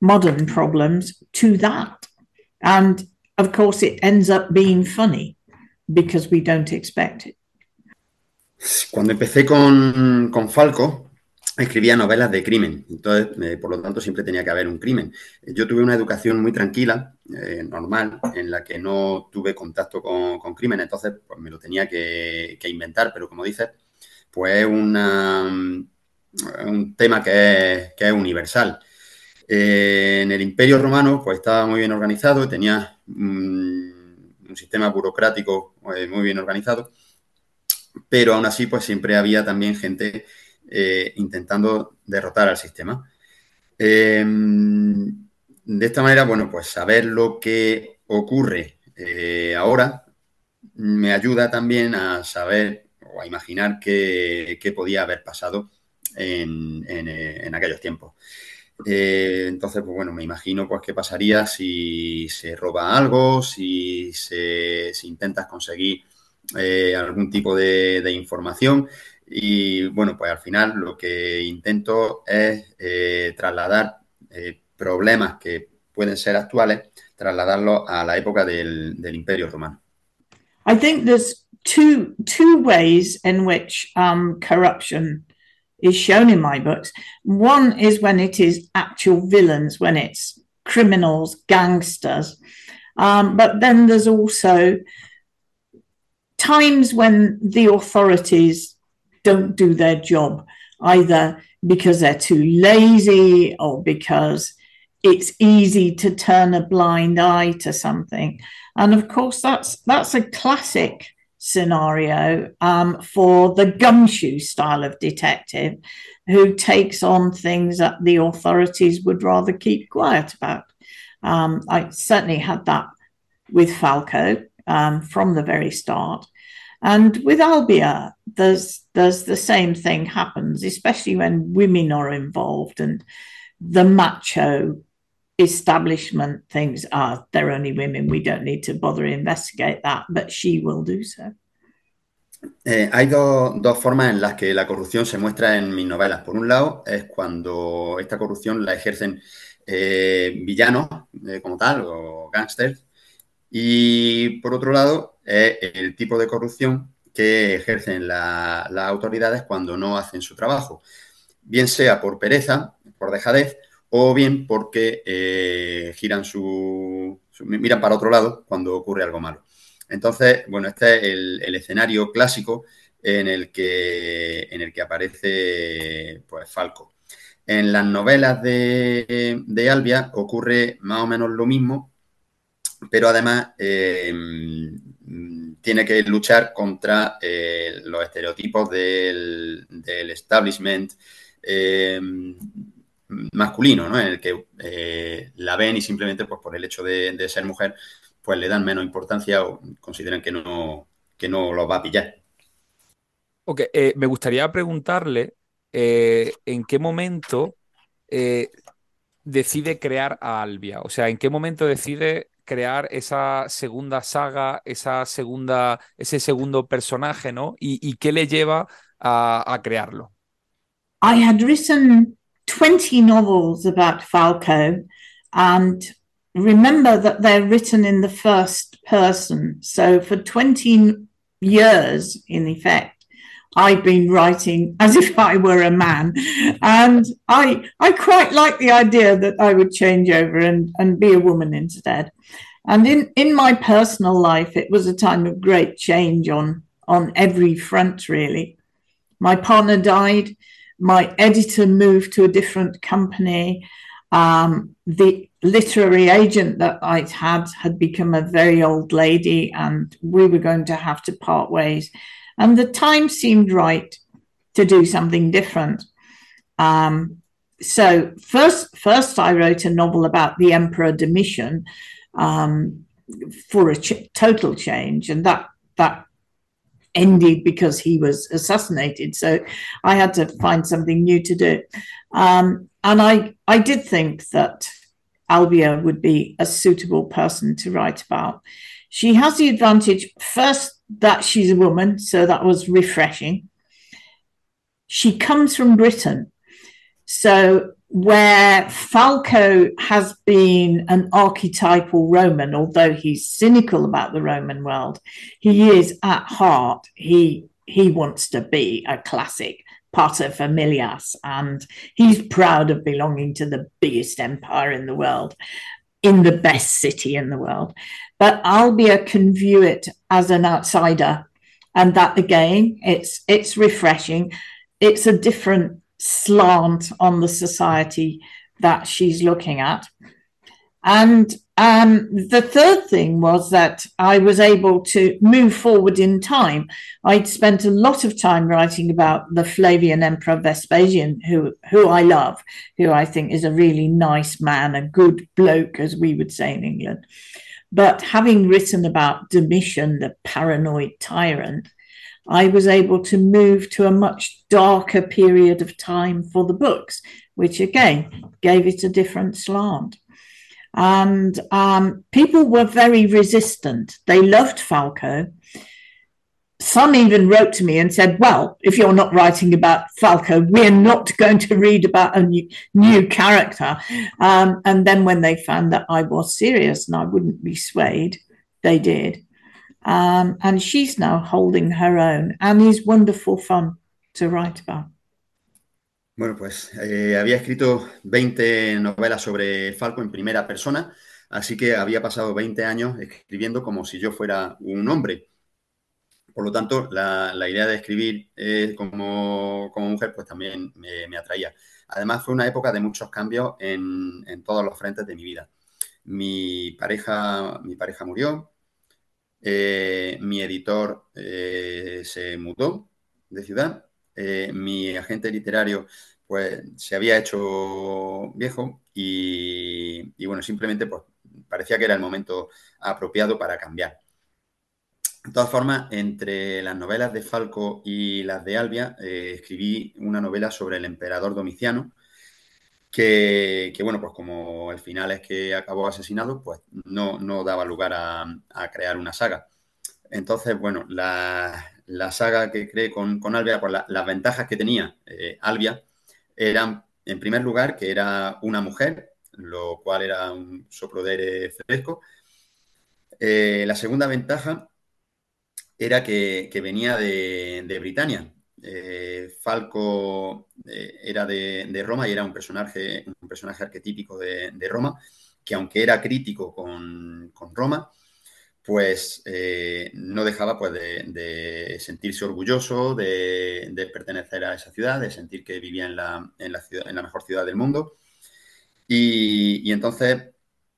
modern problems to that. And of course, it ends up being funny because we don't expect it. Cuando empecé con, con Falco, escribía novelas de crimen, entonces, eh, por lo tanto, siempre tenía que haber un crimen. Yo tuve una educación muy tranquila, eh, normal, en la que no tuve contacto con, crimen, entonces pues, me lo tenía que, inventar, pero como dices, pues es una, un tema que es, universal. Eh, en el Imperio Romano, pues estaba muy bien organizado, tenía un, un sistema burocrático muy bien organizado, pero aún así, pues siempre había también gente eh, intentando derrotar al sistema. Eh, de esta manera, bueno, pues saber lo que ocurre eh, ahora me ayuda también a saber o a imaginar qué, qué podía haber pasado en, en aquellos tiempos. Eh, entonces, pues bueno, me imagino pues qué pasaría si se roba algo, si, se, intentas conseguir eh, algún tipo de, información. Y bueno, pues al final lo que intento es eh, trasladar eh, problemas que pueden ser actuales, trasladarlos a la época del, del Imperio Romano. I think there's two two ways in which um, corruption is shown in my books. One is when it is actual villains, when it's criminals, gangsters. Um, but then there's also times when the authorities don't do their job, either because they're too lazy or because it's easy to turn a blind eye to something. And of course, that's that's a classic scenario um, for the gumshoe style of detective who takes on things that the authorities would rather keep quiet about. Um, I certainly had that with Falco um, from the very start. And with Albia, there's there's the same thing happens, especially when women are involved and the macho establishment thinks, ah, they're only women, we don't need to bother investigate that, but she will do so. Eh, hay do, dos formas en las que la corrupción se muestra en mis novelas. Por un lado, es cuando esta corrupción la ejercen eh, villanos eh, como tal o gángsters. Y por otro lado, es el tipo de corrupción que ejercen la, las autoridades cuando no hacen su trabajo. Bien sea por pereza, por dejadez, o bien porque eh, giran su, miran para otro lado cuando ocurre algo malo. Entonces, bueno, este es el, el escenario clásico en el que, en el que aparece pues, Falco. En las novelas de, de, Albia ocurre más o menos lo mismo, pero además eh, tiene que luchar contra eh, los estereotipos del, establishment eh, masculino, ¿no? En el que eh, la ven y simplemente pues, por el hecho de, ser mujer, pues le dan menos importancia o consideran que no, que no los va a pillar. Ok, me gustaría preguntarle en qué momento decide crear a Albia, o sea, en qué momento decide crear esa segunda saga, esa segunda, ese segundo personaje, ¿no? Y, qué le lleva a, a crearlo. I had written 20 novels about Falco and remember that they're written in the first person. So for 20 years, in effect, I've been writing as if I were a man. And I I quite like the idea that I would change over and, and be a woman instead. And in, in my personal life, it was a time of great change on, on every front, really. My partner died my editor moved to a different company. Um, the literary agent that I'd had had become a very old lady, and we were going to have to part ways. And the time seemed right to do something different. Um, so first, first I wrote a novel about the Emperor Domitian um, for a ch- total change, and that that ended because he was assassinated. So I had to find something new to do, um, and I I did think that Albia would be a suitable person to write about. She has the advantage first that she's a woman, so that was refreshing. She comes from Britain, so, where Falco has been an archetypal Roman, although he's cynical about the Roman world, he is at heart, he, he wants to be a classic pater familias, and he's proud of belonging to the biggest empire in the world, in the best city in the world. But Albia can view it as an outsider, and that again, it's it's refreshing. It's a different slant on the society that she's looking at. And um, the third thing was that I was able to move forward in time. I'd spent a lot of time writing about the Flavian Emperor Vespasian, who, who I love, who I think is a really nice man, a good bloke, as we would say in England. But having written about Domitian, the paranoid tyrant, I was able to move to a much darker period of time for the books, which again gave it a different slant. And um, people were very resistant. They loved Falco. Some even wrote to me and said, Well, if you're not writing about Falco, we're not going to read about a new, new character. Um, and then when they found that I was serious and I wouldn't be swayed, they did. Um, and she's now holding her own and is wonderful fun to write about. Bueno, pues eh, había escrito 20 novelas sobre Falco en primera persona, así que había pasado 20 años escribiendo como si yo fuera un hombre. Por lo tanto, la, idea de escribir eh, como, mujer pues también me, atraía. Además, fue una época de muchos cambios en, todos los frentes de mi vida. Mi pareja, mi pareja murió, eh, mi editor eh, se mudó de ciudad, mi agente literario pues se había hecho viejo y, y, bueno, simplemente pues parecía que era el momento apropiado para cambiar. De todas formas, entre las novelas de Falco y las de Albia, escribí una novela sobre el emperador Domiciano, que, que, bueno, pues como el final es que acabó asesinado, pues no, no daba lugar a, crear una saga. Entonces, bueno, la, la saga que creé con, con Albia, pues la, las ventajas que tenía eh, Albia eran, en primer lugar, que era una mujer, lo cual era un soplo de aire fresco. Eh, la segunda ventaja era que, venía de, de Britania, eh, Falco eh, era de, de, Roma y era un personaje, un personaje arquetípico de, de Roma, que aunque era crítico con, con Roma, pues eh, no dejaba pues, de, sentirse orgulloso de, de, pertenecer a esa ciudad, de sentir que vivía en la, en la, ciudad, en la mejor ciudad del mundo. Y, y entonces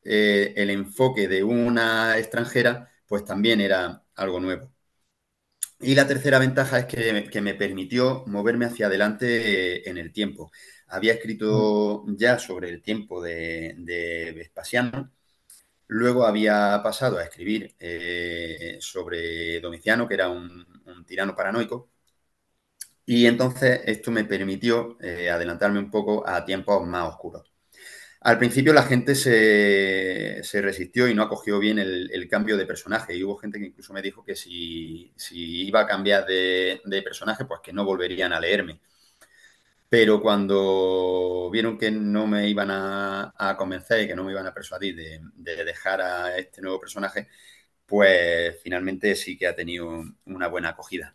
el enfoque de una extranjera pues también era algo nuevo. Y la tercera ventaja es que, que, me permitió moverme hacia adelante en el tiempo. Había escrito ya sobre el tiempo de, de Vespasiano, luego había pasado a escribir eh, sobre Domiciano, que era un, un, tirano paranoico, y entonces esto me permitió eh, adelantarme un poco a tiempos más oscuros. Al principio la gente se, se, resistió y no acogió bien el, cambio de personaje. Y hubo gente que incluso me dijo que si, si iba a cambiar de, de, personaje, pues que no volverían a leerme. Pero cuando vieron que no me iban a, a convencer y que no me iban a persuadir de, de, dejar a este nuevo personaje, pues finalmente sí que ha tenido una buena acogida.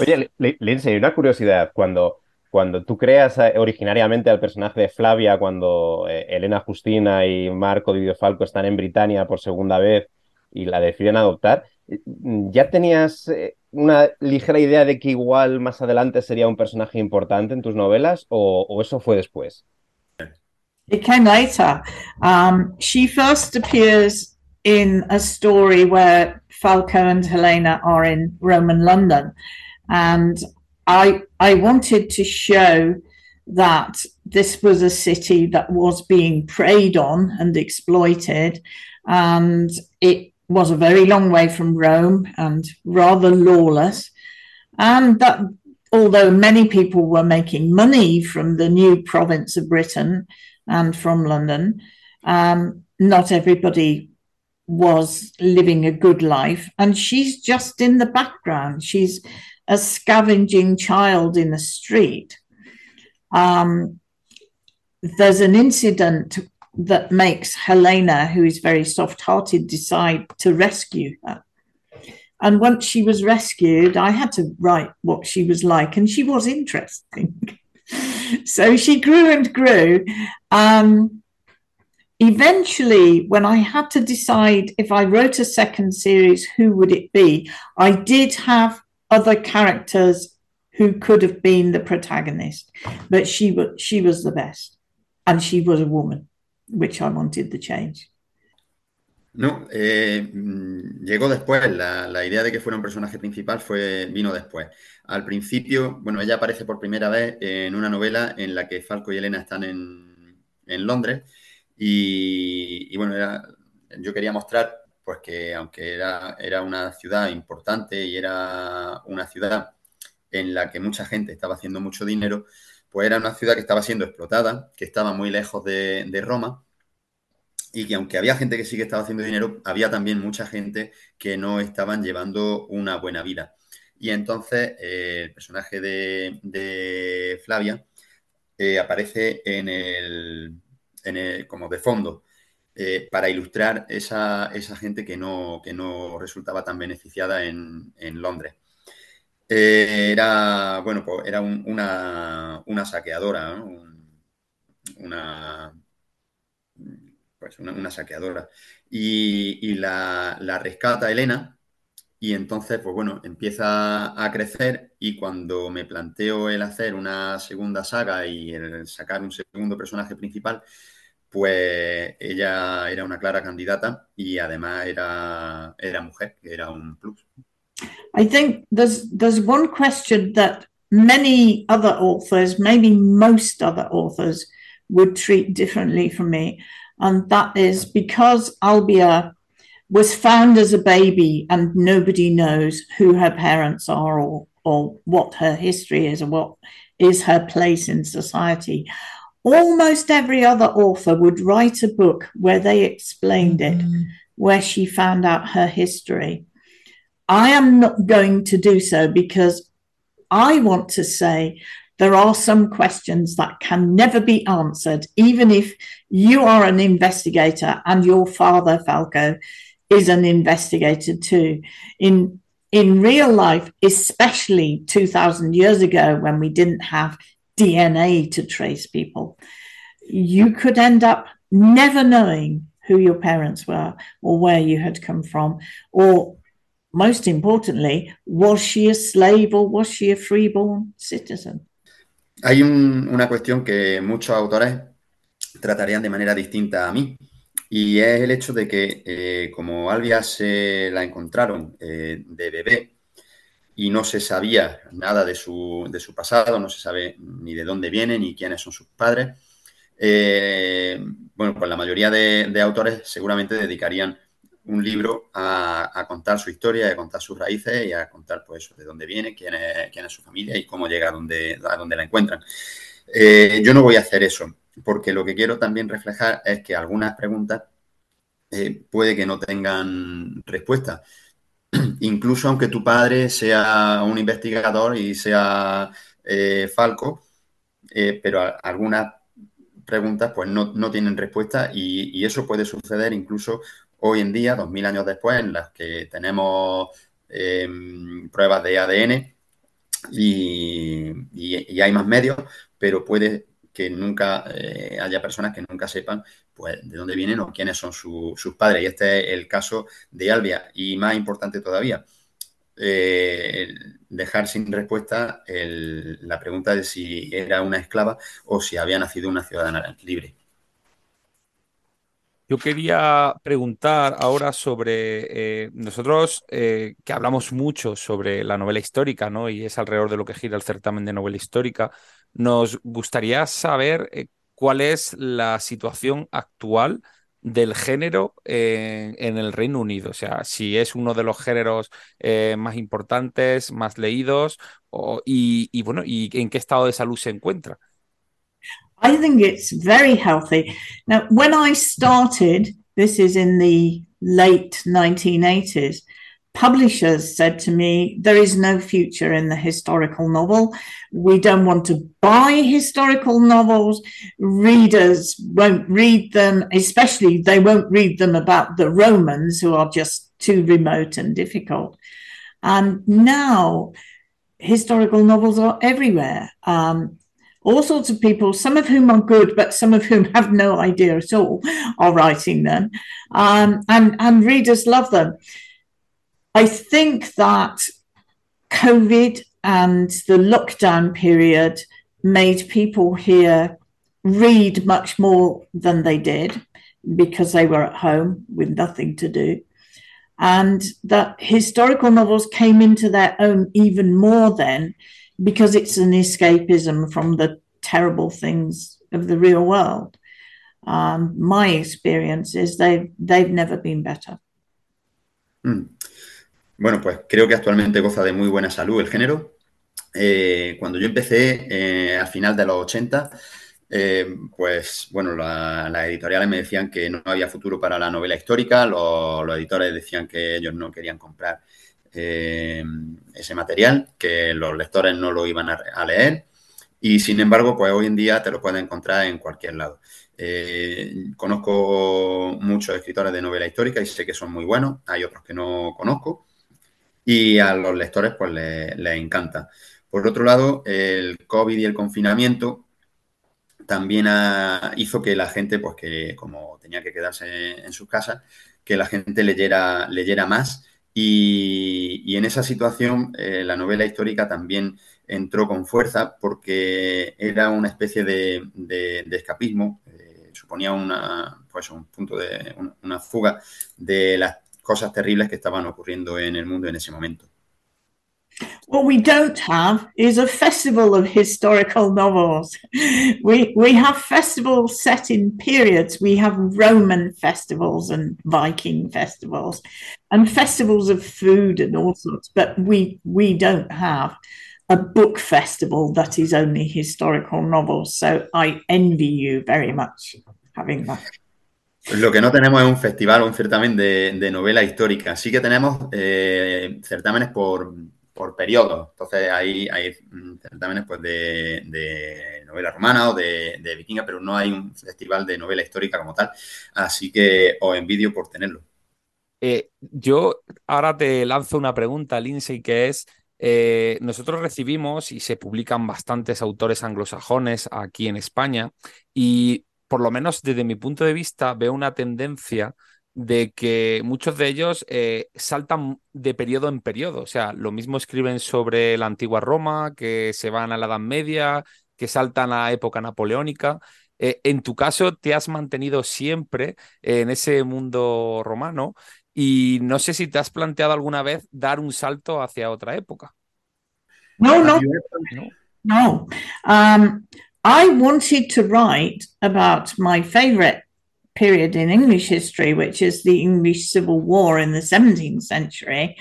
Oye, Lindsay, una curiosidad. Cuando cuando tú creas eh, originariamente al personaje de Flavia, cuando eh, Elena Justina y Marco Didio Falco están en Britania por segunda vez y la deciden adoptar, eh, ¿ya tenías una ligera idea de que igual más adelante sería un personaje importante en tus novelas o, o eso fue después? It came later. Um, she first appears in a story where Falco and Helena are in Roman London. And I I wanted to show that this was a city that was being preyed on and exploited, and it was a very long way from Rome and rather lawless, and that although many people were making money from the new province of Britain and from London, um, not everybody was living a good life. And she's just in the background. She's a scavenging child in the street. Um, there's an incident that makes Helena, who is very soft hearted, decide to rescue her. And once she was rescued, I had to write what she was like, and she was interesting. so she grew and grew. Um, eventually, when I had to decide if I wrote a second series, who would it be? I did have other characters who could have been the protagonist, but she was she was the best, and she was a woman, which I wanted the change. No, eh, mm, llegó después. La, la, idea de que fuera un personaje principal fue, vino después. Al principio, bueno, ella aparece por primera vez en una novela en la que Falco y Elena están en, en Londres y, bueno, yo quería mostrar pues que aunque era, era una ciudad importante y era una ciudad en la que mucha gente estaba haciendo mucho dinero, pues era una ciudad que estaba siendo explotada, que estaba muy lejos de, Roma y que aunque había gente que sí que estaba haciendo dinero, había también mucha gente que no estaban llevando una buena vida. Y entonces eh, el personaje de, Flavia eh, aparece en el, como de fondo eh, para ilustrar esa, esa, gente que no, que no resultaba tan beneficiada en, en Londres. Eh, era, bueno, pues era una, una, saqueadora, una, pues una, saqueadora. Y, y la, la, rescata Elena y entonces, pues bueno, empieza a crecer y cuando me planteo el hacer una segunda saga y el sacar un segundo personaje principal, pues ella era una clara candidata y además era, era mujer, que era un plus. I think there's there's one question that many other authors, maybe most other authors, would treat differently from me, and that is because Albia was found as a baby and nobody knows who her parents are or or what her history is or what is her place in society almost every other author would write a book where they explained it, mm-hmm. where she found out her history. I am not going to do so because I want to say there are some questions that can never be answered, even if you are an investigator and your father, Falco, is an investigator too. In in real life, especially 2000 years ago when we didn't have DNA to trace people, you could end up never knowing who your parents were or where you had come from, or most importantly, was she a slave or was she a freeborn citizen? Hay un, una cuestión que muchos autores tratarían de manera distinta a mí, y es el hecho de que, eh, como Albia se la encontraron eh, de bebé y no se sabía nada de su, de su, pasado, no se sabe ni de dónde viene ni quiénes son sus padres. Eh, bueno, pues la mayoría de, autores seguramente dedicarían un libro a, contar su historia, a contar sus raíces y a contar pues de dónde viene, quién es, es su familia y cómo llega a donde, a la encuentran. Eh, yo no voy a hacer eso, porque lo que quiero también reflejar es que algunas preguntas eh, puede que no tengan respuesta incluso aunque tu padre sea un investigador y sea eh, Falco, eh, pero algunas preguntas pues no, tienen respuesta y, eso puede suceder incluso hoy en día, dos mil años después, en las que tenemos em, pruebas de ADN y, y, hay más medios, pero puede que nunca eh, haya personas que nunca sepan pues, de dónde vienen o quiénes son sus padres. Y este es el caso de Albia. Y más importante todavía, eh, dejar sin respuesta la pregunta de si era una esclava o si había nacido una ciudadana libre. Yo quería preguntar ahora sobre eh, nosotros eh, que hablamos mucho sobre la novela histórica, ¿no? Y es alrededor de lo que gira el certamen de novela histórica. Nos gustaría saber eh, cuál es la situación actual del género en el Reino Unido. O sea, si es uno de los géneros más importantes, más leídos, y bueno, y en qué estado de salud se encuentra. I think it's very healthy. Now, when I started, this is in the late 1980s, publishers said to me, There is no future in the historical novel. We don't want to buy historical novels. Readers won't read them, especially they won't read them about the Romans, who are just too remote and difficult. And now, historical novels are everywhere. Um, all sorts of people, some of whom are good, but some of whom have no idea at all, are writing them. Um, and, and readers love them. I think that COVID and the lockdown period made people here read much more than they did because they were at home with nothing to do. And that historical novels came into their own even more then because it's an escapism from the terrible things of the real world. Um, my experience is they've, they've never been better. Mm. Bueno, pues creo que actualmente goza de muy buena salud el género. Eh, cuando yo empecé eh, al final de los 80, eh, pues bueno, las editoriales me decían que no había futuro para la novela histórica, los, editores decían que ellos no querían comprar eh, ese material, que los lectores no lo iban a, a leer y sin embargo, pues hoy en día te lo puedes encontrar en cualquier lado. Eh, conozco muchos escritores de novela histórica y sé que son muy buenos, hay otros que no conozco y a los lectores pues les, encanta. Por otro lado, el COVID y el confinamiento también hizo que la gente, pues que como tenía que quedarse en sus casas, que la gente leyera, leyera más y, en esa situación eh, la novela histórica también entró con fuerza porque era una especie de, escapismo, eh, suponía una, pues un punto de una, fuga de las cosas terribles que estaban ocurriendo en el mundo en ese momento. What we don't have is a festival of historical novels. We we have festivals set in periods. We have Roman festivals and Viking festivals, and festivals of food and all sorts. But we we don't have a book festival that is only historical novels. So I envy you very much having that. Lo que no tenemos es un festival un certamen de, de novela histórica. Sí que tenemos eh, certámenes por, por periodos. Entonces hay, hay certámenes pues, de, novela romana o de, de, vikinga, pero no hay un festival de novela histórica como tal. Así que os envidio por tenerlo. Eh, yo ahora te lanzo una pregunta, Lindsay, que es, eh, nosotros recibimos y se publican bastantes autores anglosajones aquí en España y por lo menos desde mi punto de vista veo una tendencia de que muchos de ellos eh, saltan de periodo en periodo. O sea, lo mismo escriben sobre la antigua Roma, que se van a la Edad Media, que saltan a la época napoleónica. Eh, en tu caso, te has mantenido siempre en ese mundo romano y no sé si te has planteado alguna vez dar un salto hacia otra época. No, no, no. no. Um, I wanted to write about my favorite period in English history, which is the English Civil War in the 17th century,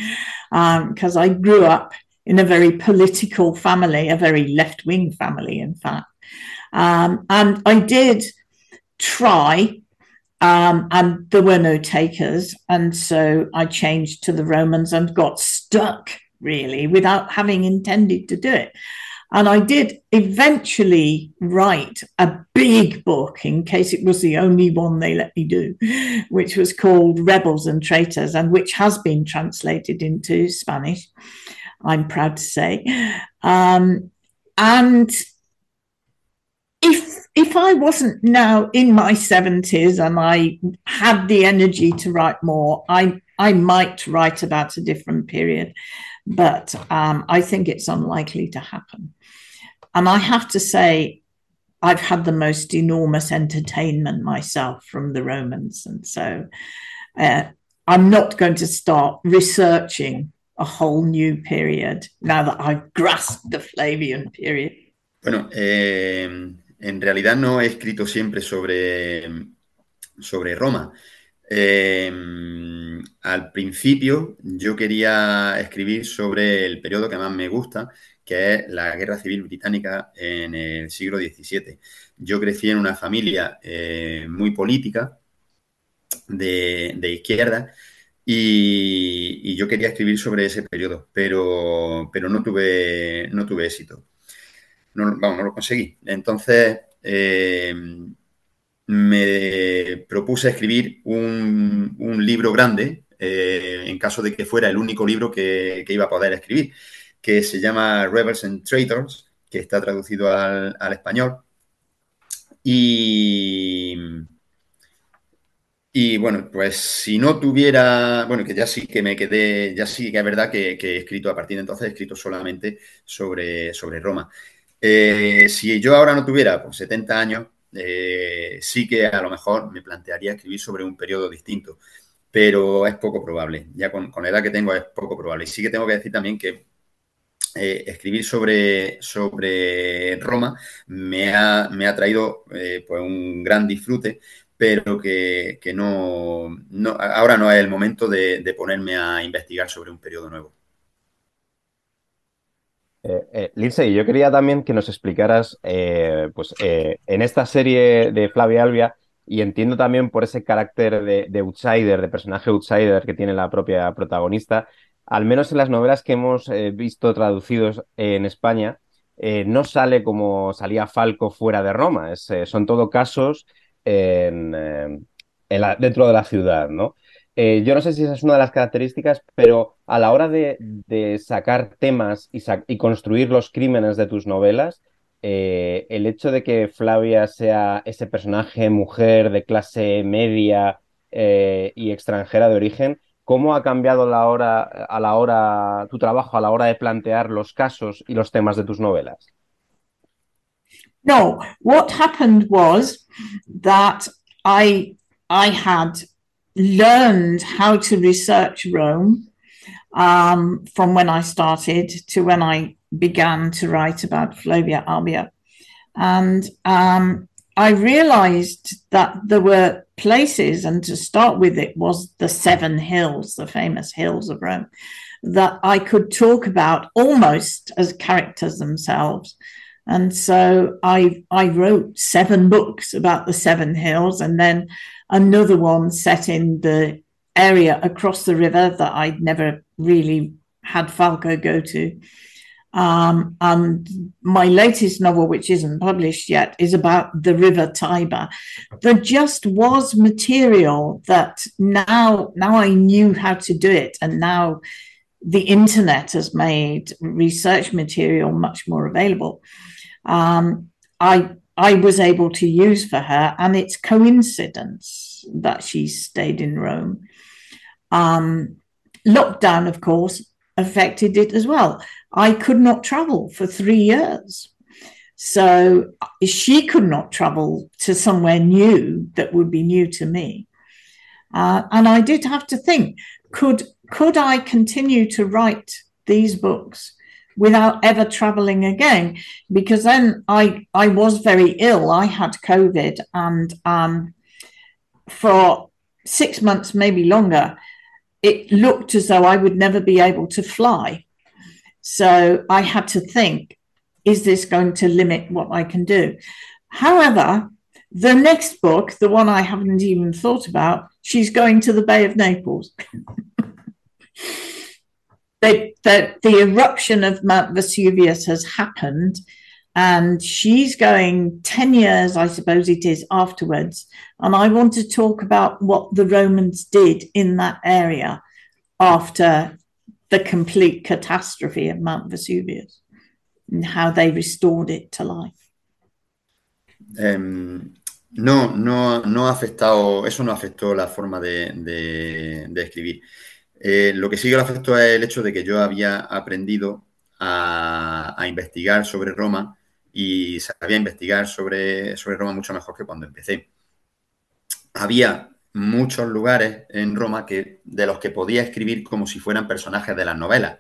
because um, I grew up in a very political family, a very left wing family, in fact. Um, and I did try um, and there were no takers. And so I changed to the Romans and got stuck really without having intended to do it. And I did eventually write a big book in case it was the only one they let me do, which was called Rebels and Traitors, and which has been translated into Spanish, I'm proud to say. Um, and if if I wasn't now in my 70s and I had the energy to write more, I I might write about a different period, but um, I think it's unlikely to happen. And I have to say, I've had the most enormous entertainment myself from the Romans. And so uh, I'm not going to start researching a whole new period now that I've grasped the Flavian period. Bueno, eh, en realidad no he escrito siempre sobre, sobre Roma. Eh, al principio yo quería escribir sobre el periodo que más me gusta, que es la Guerra Civil Británica en el siglo XVII. Yo crecí en una familia eh, muy política, de, izquierda, y, yo quería escribir sobre ese periodo, pero, pero no, tuve, no tuve éxito. No, vamos, no lo conseguí. Entonces, eh, me propuse escribir un, libro grande, eh, en caso de que fuera el único libro que, iba a poder escribir, que se llama Rebels and Traitors, que está traducido al, español. Y, y bueno, pues si no tuviera, bueno, que ya sí que me quedé, ya sí que es verdad que, he escrito a partir de entonces, he escrito solamente sobre, sobre Roma. Eh, si yo ahora no tuviera pues, 70 años, eh, sí que a lo mejor me plantearía escribir sobre un periodo distinto, pero es poco probable. Ya con, la edad que tengo es poco probable. Y sí que tengo que decir también que eh, escribir sobre, sobre Roma me ha, me ha traído eh, pues un gran disfrute, pero que, no, ahora no es el momento de ponerme a investigar sobre un periodo nuevo. Eh, eh, Lindsay, yo quería también que nos explicaras, pues en esta serie de Flavia Albia, y entiendo también por ese carácter de, outsider, de personaje outsider que tiene la propia protagonista, al menos en las novelas que hemos visto traducidos en España, no sale como salía Falco fuera de Roma, son todo casos dentro de la ciudad, ¿no? Eh, yo no sé si esa es una de las características, pero a la hora de, sacar temas y, construir los crímenes de tus novelas, eh, el hecho de que Flavia sea ese personaje mujer de clase media eh, y extranjera de origen, ¿cómo ha cambiado la hora, a la hora, tu trabajo a la hora de plantear los casos y los temas de tus novelas? No, what happened was that I I had learned how to research Rome um, from when I started to when I began to write about Flavia Albia. And um, I realized that there were places, and to start with, it was the seven hills, the famous hills of Rome, that I could talk about almost as characters themselves. And so I I wrote seven books about the seven hills, and then another one set in the area across the river that I'd never really had Falco go to. Um, and my latest novel, which isn't published yet, is about the River Tiber. There just was material that now now I knew how to do it, and now the internet has made research material much more available. Um, I I was able to use for her, and it's coincidence that she stayed in Rome. Um, lockdown, of course, affected it as well. I could not travel for three years. So she could not travel to somewhere new that would be new to me. Uh, and I did have to think could could I continue to write these books without ever traveling again because then i i was very ill i had covid and um, for six months maybe longer it looked as though i would never be able to fly so i had to think is this going to limit what i can do however the next book the one i haven't even thought about she's going to the bay of naples the, the eruption of Mount Vesuvius has happened, and she's going 10 years, I suppose it is, afterwards. And I want to talk about what the Romans did in that area after the complete catastrophe of Mount Vesuvius and how they restored it to life. Um, no, no, no ha afectado, eso no afectó la forma de, de, escribir. Eh, lo que sí que lo afectó es el hecho de que yo había aprendido a, investigar sobre Roma y sabía investigar sobre, sobre Roma mucho mejor que cuando empecé. Había muchos lugares en Roma que, de los que podía escribir como si fueran personajes de las novelas.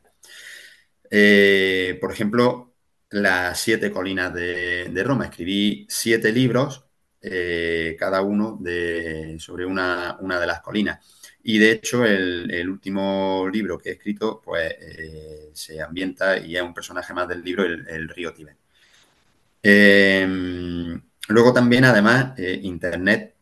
Eh, por ejemplo, las siete colinas de, Roma. Escribí siete libros, eh, cada uno de, sobre una, de las colinas. Y de hecho, el, último libro que he escrito, pues eh, se ambienta y es un personaje más del libro, el, río Tíbet. luego también, además, Internet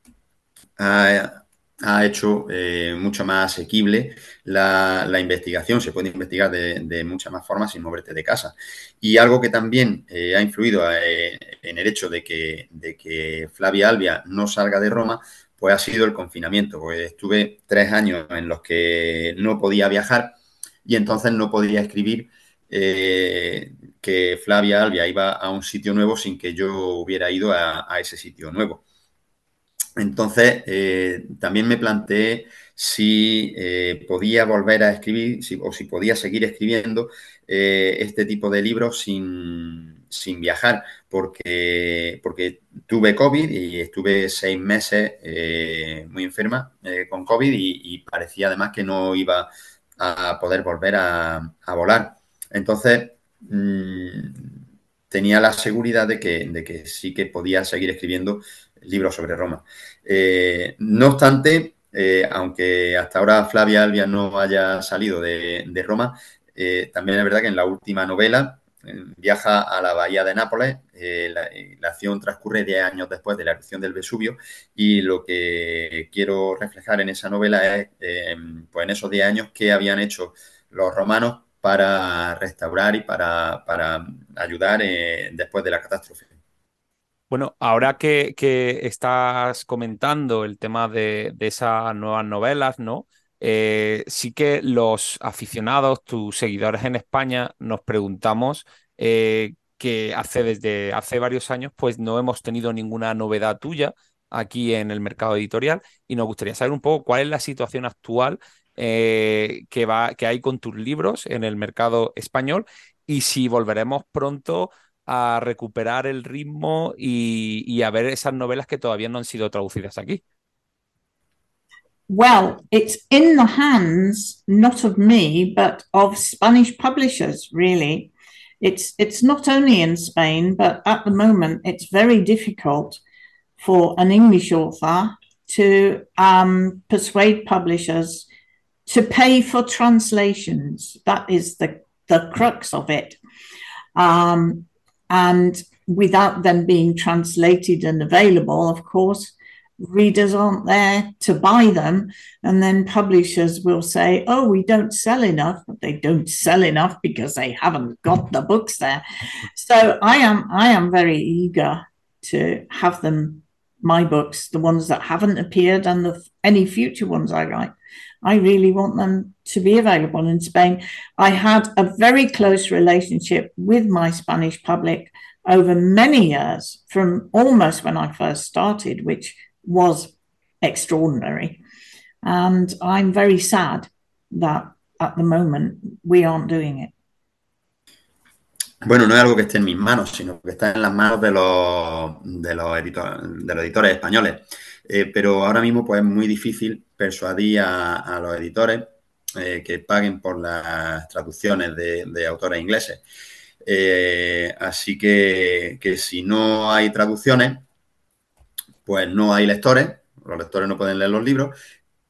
ha, ha hecho eh, mucho más asequible la, investigación. Se puede investigar de, muchas más formas sin moverte de casa. Y algo que también eh, ha influido eh, en el hecho de que, de que Flavia Albia no salga de Roma, pues ha sido el confinamiento. Pues estuve tres años en los que no podía viajar y entonces no podía escribir que Flavia Albia iba a un sitio nuevo sin que yo hubiera ido a ese sitio nuevo. Entonces, eh, también me planteé si eh, podía volver a escribir o si podía seguir escribiendo eh, este tipo de libros sin, viajar, porque, porque, tuve COVID y estuve seis meses muy enferma con COVID y, parecía además que no iba a poder volver a, volar. Entonces, mm, tenía la seguridad de que, de que sí que podía seguir escribiendo libros sobre Roma. Eh, no obstante, eh, aunque hasta ahora Flavia Albia no haya salido de, Roma, eh, también es verdad que en la última novela viaja a la bahía de Nápoles, la, acción transcurre 10 años después de la erupción del Vesubio y lo que quiero reflejar en esa novela es, pues en esos 10 años, qué habían hecho los romanos para restaurar y para ayudar después de la catástrofe. Bueno, ahora que, estás comentando el tema de, esas nuevas novelas, ¿no? Eh, sí que los aficionados, tus seguidores en España, nos preguntamos eh, que hace desde hace varios años, pues no hemos tenido ninguna novedad tuya aquí en el mercado editorial y nos gustaría saber un poco cuál es la situación actual eh, que, que hay con tus libros en el mercado español y si volveremos pronto a recuperar el ritmo y, y, a ver esas novelas que todavía no han sido traducidas aquí. Well, it's in the hands not of me, but of Spanish publishers, really. It's it's not only in Spain, but at the moment it's very difficult for an English author to um, persuade publishers to pay for translations. That is the the crux of it. Um, and without them being translated and available, of course, readers aren't there to buy them. And then publishers will say, oh, we don't sell enough, but they don't sell enough because they haven't got the books there. So I am I am very eager to have them, my books, the ones that haven't appeared and the any future ones I write. I really want them to be available in Spain. I had a very close relationship with my Spanish public over many years, from almost when I first started, which was extraordinary. And I'm very sad that at the moment we aren't doing it. Bueno, no es algo que esté en mis manos, sino que está en las manos de los, de los, editor, de los editores españoles. Eh, pero ahora mismo pues, es muy difícil persuadir a, los editores eh, que paguen por las traducciones de, autores ingleses. Eh, así que, que, si no hay traducciones, pues no hay lectores, los lectores no pueden leer los libros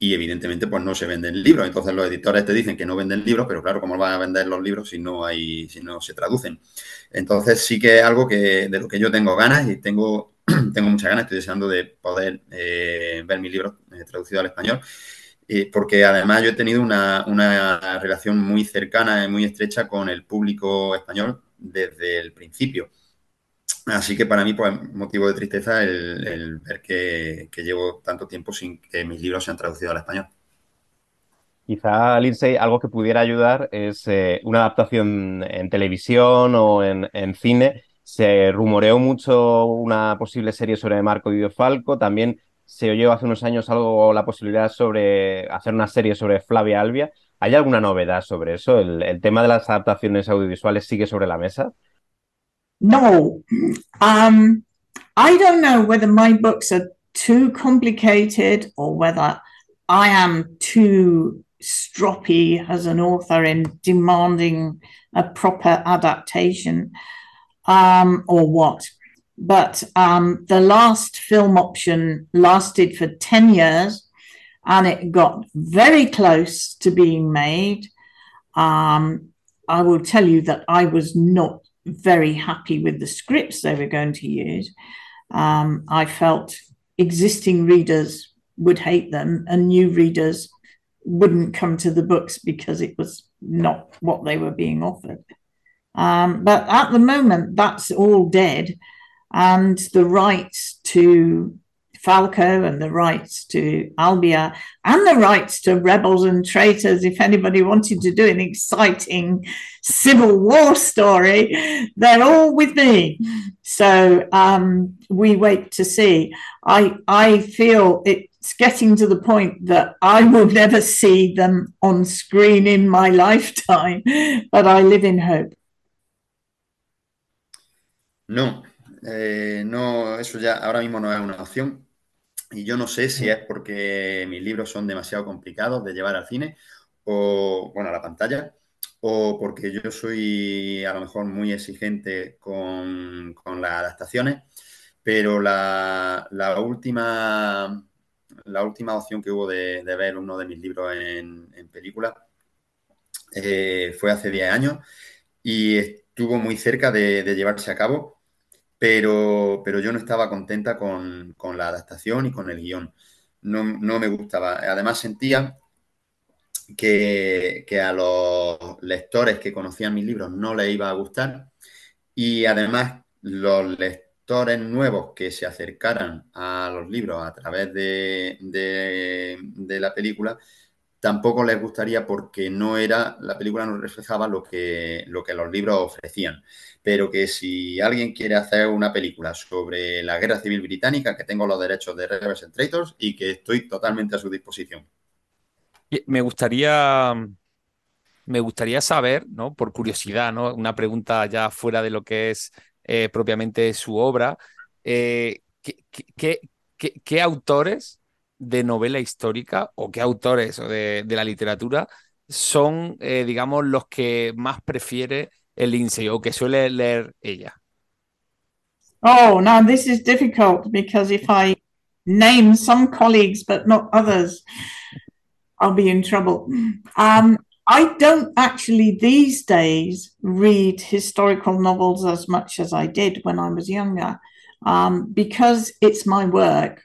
y evidentemente pues no se venden libros. Entonces los editores te dicen que no venden libros, pero claro, ¿cómo van a vender los libros si no hay, si no se traducen? Entonces sí que es algo que, de lo que yo tengo ganas y tengo, tengo muchas ganas, estoy deseando de poder eh, ver mi libro eh, traducido al español. Porque además yo he tenido una, una relación muy cercana y muy estrecha con el público español desde el principio. Así que para mí, pues, motivo de tristeza el, ver que, llevo tanto tiempo sin que mis libros sean traducidos al español. Quizá, Lindsay, algo que pudiera ayudar es eh, una adaptación en televisión o en, cine. Se rumoreó mucho una posible serie sobre Marco Di Falco. También se oyó hace unos años algo la posibilidad sobre hacer una serie sobre Flavia Albia. ¿Hay alguna novedad sobre eso? ¿El, tema de las adaptaciones audiovisuales sigue sobre la mesa? No, um, I don't know whether my books are too complicated or whether I am too stroppy as an author in demanding a proper adaptation um, or what. But um, the last film option lasted for 10 years and it got very close to being made. Um, I will tell you that I was not very happy with the scripts they were going to use. Um, I felt existing readers would hate them and new readers wouldn't come to the books because it was not what they were being offered. Um, but at the moment, that's all dead. And the rights to Falco and the rights to Albia and the rights to rebels and traitors. If anybody wanted to do an exciting civil war story, they're all with me. So um, we wait to see. I I feel it's getting to the point that I will never see them on screen in my lifetime, but I live in hope. No, eh, no, eso ya ahora mismo no es una opción. Y yo no sé si es porque mis libros son demasiado complicados de llevar al cine o, bueno, a la pantalla, o porque yo soy a lo mejor muy exigente con, las adaptaciones, pero la, última, la última opción que hubo de, ver uno de mis libros en, película eh, fue hace 10 años y estuvo muy cerca de llevarse a cabo pero, pero yo no estaba contenta con, la adaptación y con el guion. No, me gustaba. Además sentía que, a los lectores que conocían mis libros no les iba a gustar y además los lectores nuevos que se acercaran a los libros a través de, de la película tampoco les gustaría porque no era, la película no reflejaba lo que, lo que los libros ofrecían. Pero que si alguien quiere hacer una película sobre la guerra civil británica, que tengo los derechos de Rebels Traitors y que estoy totalmente a su disposición. Me gustaría, me gustaría saber, ¿no? Por curiosidad, ¿no? Una pregunta ya fuera de lo que es eh, propiamente su obra. Eh, qué autores de novela histórica o qué autores de, de la literatura son, eh, digamos, los que más prefiere el Lindsay o que suele leer ella? Oh, now this is difficult because if I name some colleagues but not others, I'll be in trouble. Um, I don't actually these days read historical novels as much as I did when I was younger um, because it's my work.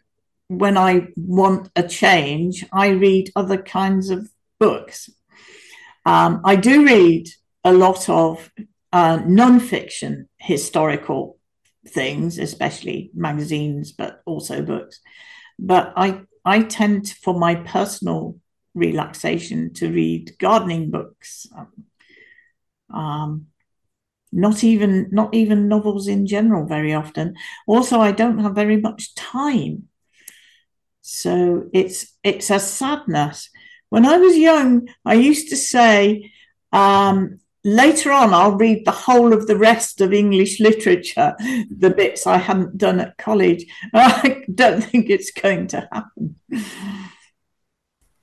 when I want a change, I read other kinds of books. Um, I do read a lot of uh, non-fiction historical things, especially magazines, but also books. But I I tend for my personal relaxation to read gardening books. Um, not even not even novels in general very often. Also, I don't have very much time so it's it's a sadness. When I was young, I used to say, um, later on, I'll read the whole of the rest of English literature, the bits I hadn't done at college. I don't think it's going to happen.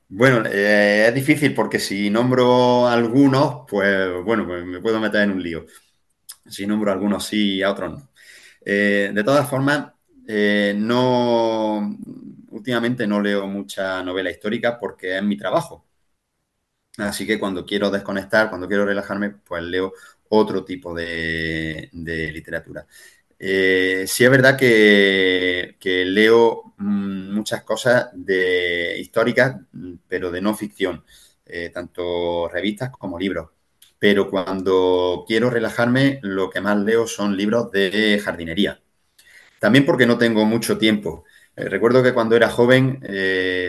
Bueno, eh, es difícil porque si nombro algunos, pues bueno, pues me puedo meter en un lío. Si nombro algunos sí, a otros no. Eh, de todas formas, eh, no, últimamente no leo mucha novela histórica porque es mi trabajo. Así que cuando quiero desconectar, cuando quiero relajarme, pues leo otro tipo de, literatura. Eh, sí es verdad que, leo mm, muchas cosas de históricas, pero de no ficción, eh, tanto revistas como libros. Pero cuando quiero relajarme, lo que más leo son libros de jardinería. También porque no tengo mucho tiempo. Eh, recuerdo que cuando era joven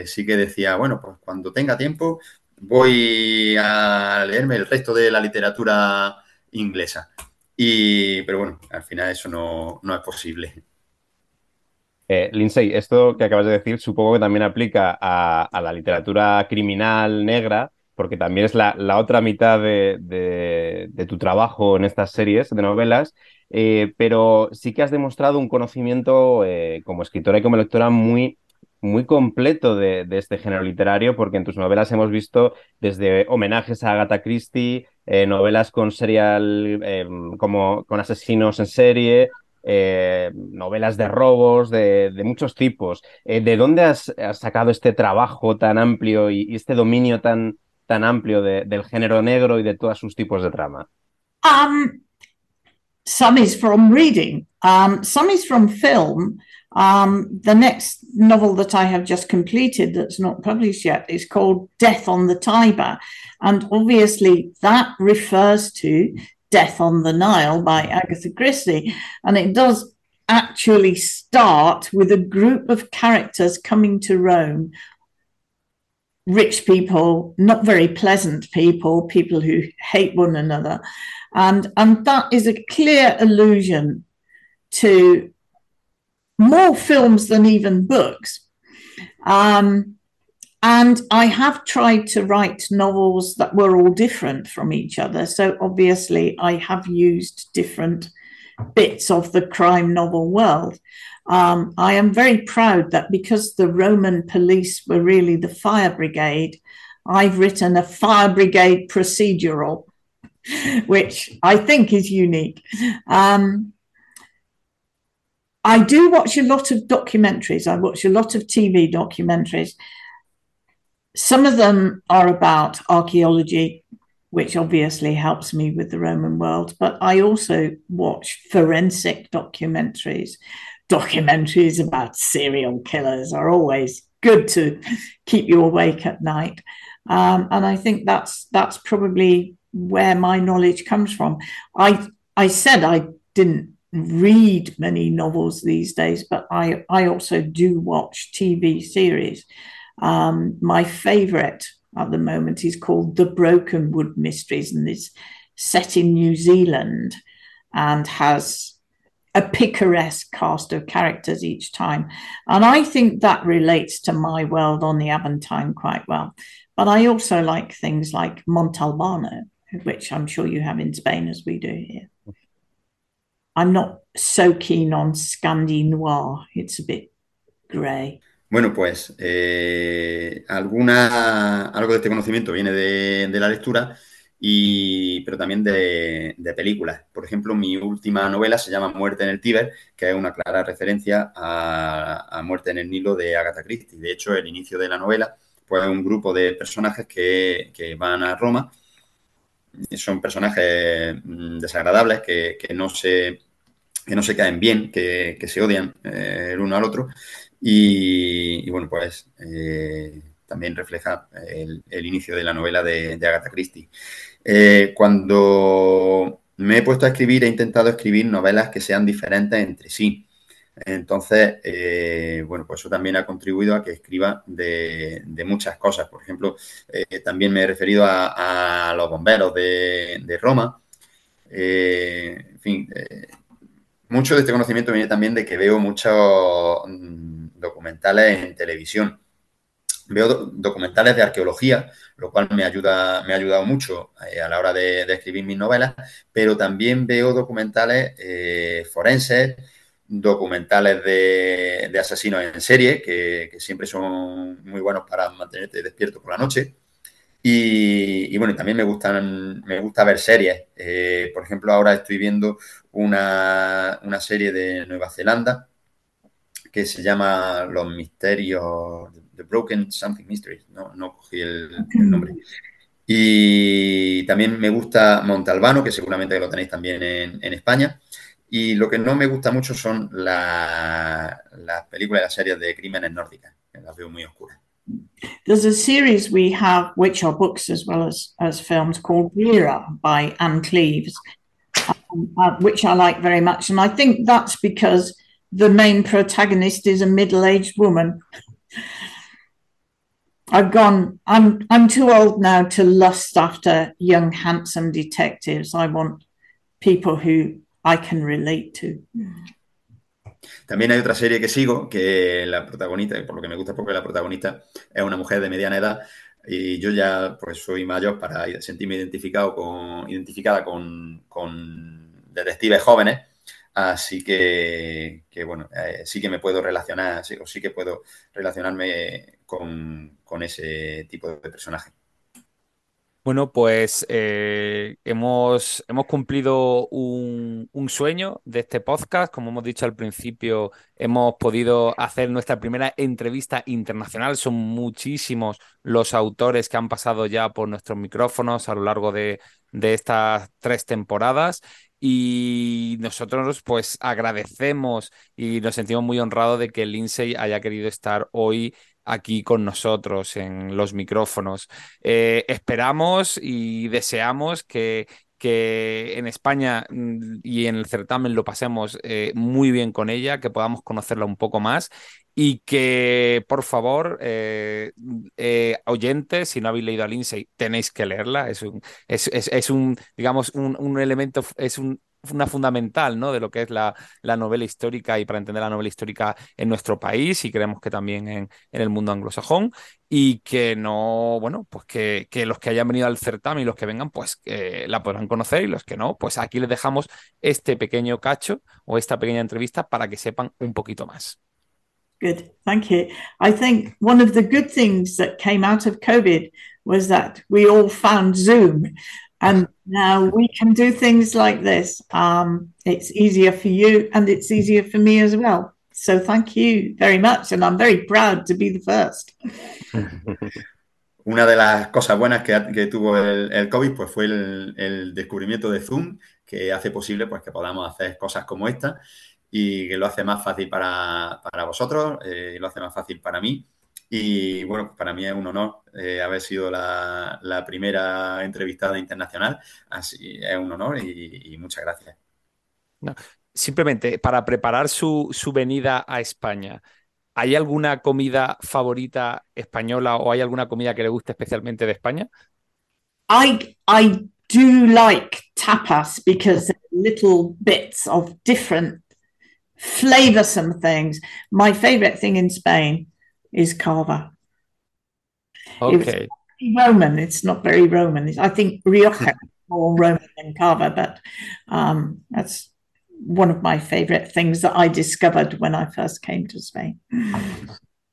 sí que decía, bueno, pues cuando tenga tiempo voy a leerme el resto de la literatura inglesa. Y, pero bueno, al final eso no, es posible. Eh, Lindsay, esto que acabas de decir supongo que también aplica a, la literatura criminal negra porque también es la, otra mitad de, tu trabajo en estas series de novelas, eh, pero sí que has demostrado un conocimiento eh, como escritora y como lectora muy, muy completo de, este género literario, porque en tus novelas hemos visto desde homenajes a Agatha Christie, eh, novelas con serial, como con asesinos en serie, novelas de robos de, muchos tipos. ¿De dónde has, sacado este trabajo tan amplio y, este dominio tan, tan amplio de, del género negro y de todos sus tipos de trama? Um, some is from reading, um, some is from film. Um, the next novel that I have just completed that's not published yet is called Death on the Tiber. And obviously, that refers to Death on the Nile by Agatha Christie. And it does actually start with a group of characters coming to Rome rich people, not very pleasant people, people who hate one another. And, and that is a clear allusion to more films than even books. Um, and I have tried to write novels that were all different from each other. So obviously, I have used different bits of the crime novel world. Um, I am very proud that because the Roman police were really the fire brigade, I've written a fire brigade procedural, which I think is unique. Um, I do watch a lot of documentaries. I watch a lot of TV documentaries. Some of them are about archaeology, which obviously helps me with the Roman world, but I also watch forensic documentaries documentaries about serial killers are always good to keep you awake at night. Um, and I think that's that's probably where my knowledge comes from. I I said I didn't read many novels these days, but I I also do watch TV series. Um, my favorite at the moment is called The Broken Wood Mysteries, and it's set in New Zealand and has a picaresque cast of characters each time. And I think that relates to my world on the Aventine quite well. But I also like things like Montalbano, which I'm sure you have in Spain as we do here. I'm not so keen on Scandi Noir. It's a bit grey. Bueno, pues eh, alguna, algo de este conocimiento viene de, de la lectura pero también de, películas. Por ejemplo, mi última novela se llama Muerte en el Tíber, que es una clara referencia a, Muerte en el Nilo de Agatha Christie. De hecho, el inicio de la novela pues, es un grupo de personajes que, van a Roma. Son personajes mm, desagradables que, no, se, no se caen bien, que, se odian eh, el uno al otro. Y, bueno, pues eh, también refleja el, inicio de la novela de, de Agatha Christie. Eh, cuando me he puesto a escribir, he intentado escribir novelas que sean diferentes entre sí. Entonces, eh, bueno, pues eso también ha contribuido a que escriba de, muchas cosas. Por ejemplo, eh, también me he referido a, los bomberos de, Roma. en fin, mucho de este conocimiento viene también de que veo muchos mm, documentales en televisión. Veo documentales de arqueología, lo cual me, ayuda, me ha ayudado mucho eh, a la hora de, escribir mis novelas, pero también veo documentales eh, forenses, documentales de, asesinos en serie, que, siempre son muy buenos para mantenerte despierto por la noche. Y, bueno, también me gustan, me gusta ver series. Eh, por ejemplo, ahora estoy viendo una, una serie de Nueva Zelanda que se llama Los Misterios The Broken Something Mysteries, no, no cogí el, nombre. Y también me gusta Montalbano, que seguramente lo tenéis también en, España. Y lo que no me gusta mucho son las películas y las series de crímenes nórdicas, las veo muy oscuras. There's a series we have, which are books as well as, as films, called Vera by Anne Cleves, um, uh, which I like very much. And I think that's because the main protagonist is a middle aged woman. I've gone. I'm I'm too old now to lust after young, handsome detectives. I want people who I can relate to. También hay otra serie que sigo que la protagonista, por lo que me gusta porque la protagonista es una mujer de mediana edad, y yo ya pues soy mayor para sentirme identificado con, identificada con, con detectives jóvenes, así que, bueno, eh, sí que me puedo relacionar, sí, o sí que puedo relacionarme con, con ese tipo de personaje. Bueno, pues eh, hemos, hemos cumplido un, sueño de este podcast. Como hemos dicho al principio, hemos podido hacer nuestra primera entrevista internacional. Son muchísimos los autores que han pasado ya por nuestros micrófonos a lo largo de, de estas tres temporadas. Y nosotros pues agradecemos y nos sentimos muy honrados de que Lindsay haya querido estar hoy aquí con nosotros en los micrófonos. Eh, esperamos y deseamos que, que en España mm, y en el certamen lo pasemos eh, muy bien con ella, que podamos conocerla un poco más y que, por favor, eh, oyentes, si no habéis leído a Lindsay, tenéis que leerla. Es un, es, es un digamos, un, un elemento, es un una fundamental ¿no? de lo que es la, la, novela histórica y para entender la novela histórica en nuestro país y creemos que también en, en el mundo anglosajón y que no, bueno, pues que, que, los que hayan venido al certamen y los que vengan, pues la podrán conocer y los que no, pues aquí les dejamos este pequeño cacho o esta pequeña entrevista para que sepan un poquito más. Good, thank you. I think one of the good things that came out of COVID was that we all found Zoom. And now we can do things like this. Um, it's easier for you and it's easier for me as well. So thank you very much. And I'm very proud to be the first. Una de las cosas buenas que, que tuvo el, el, COVID pues fue el, el, descubrimiento de Zoom, que hace posible pues, que podamos hacer cosas como esta y que lo hace más fácil para, para vosotros, eh, lo hace más fácil para mí. Y bueno, para mí es un honor eh, haber sido la, la, primera entrevistada internacional. Así es un honor y, y muchas gracias. No, simplemente para preparar su, su venida a España, ¿hay alguna comida favorita española o hay alguna comida que le guste especialmente de España? I, I do like tapas because little bits of different flavorsome things. My favorite thing in Spain is Carver. Okay. It Roman. It's not very Roman. I think Rioja is more Roman than Carver, but um, that's one of my favorite things that I discovered when I first came to Spain.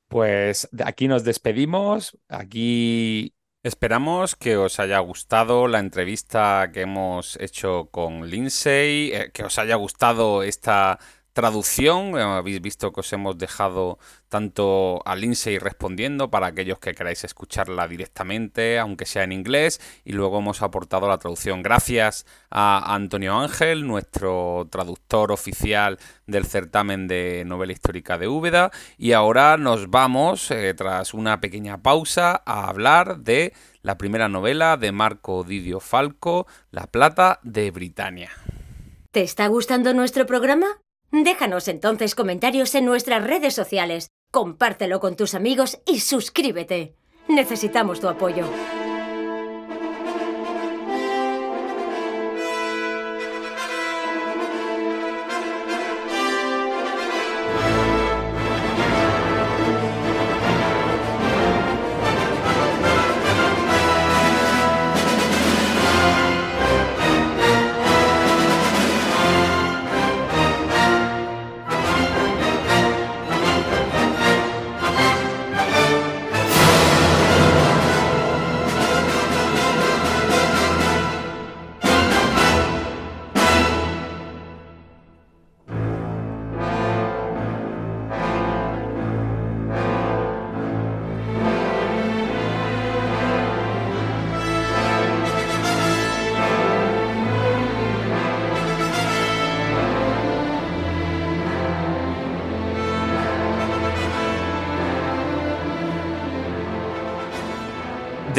Pues aquí nos despedimos. Aquí Esperamos que os haya gustado la entrevista que hemos hecho con Lindsay, eh, que os haya gustado esta traducción. Eh, habéis visto que os hemos dejado tanto a Lindsay respondiendo para aquellos que queráis escucharla directamente, aunque sea en inglés, y luego hemos aportado la traducción. Gracias a Antonio Ángel, nuestro traductor oficial del certamen de novela histórica de Úbeda, y ahora nos vamos, eh, tras una pequeña pausa, a hablar de la primera novela de Marco Didio Falco, La Plata de Britania. ¿Te está gustando nuestro programa? Déjanos entonces comentarios en nuestras redes sociales, compártelo con tus amigos y suscríbete. Necesitamos tu apoyo.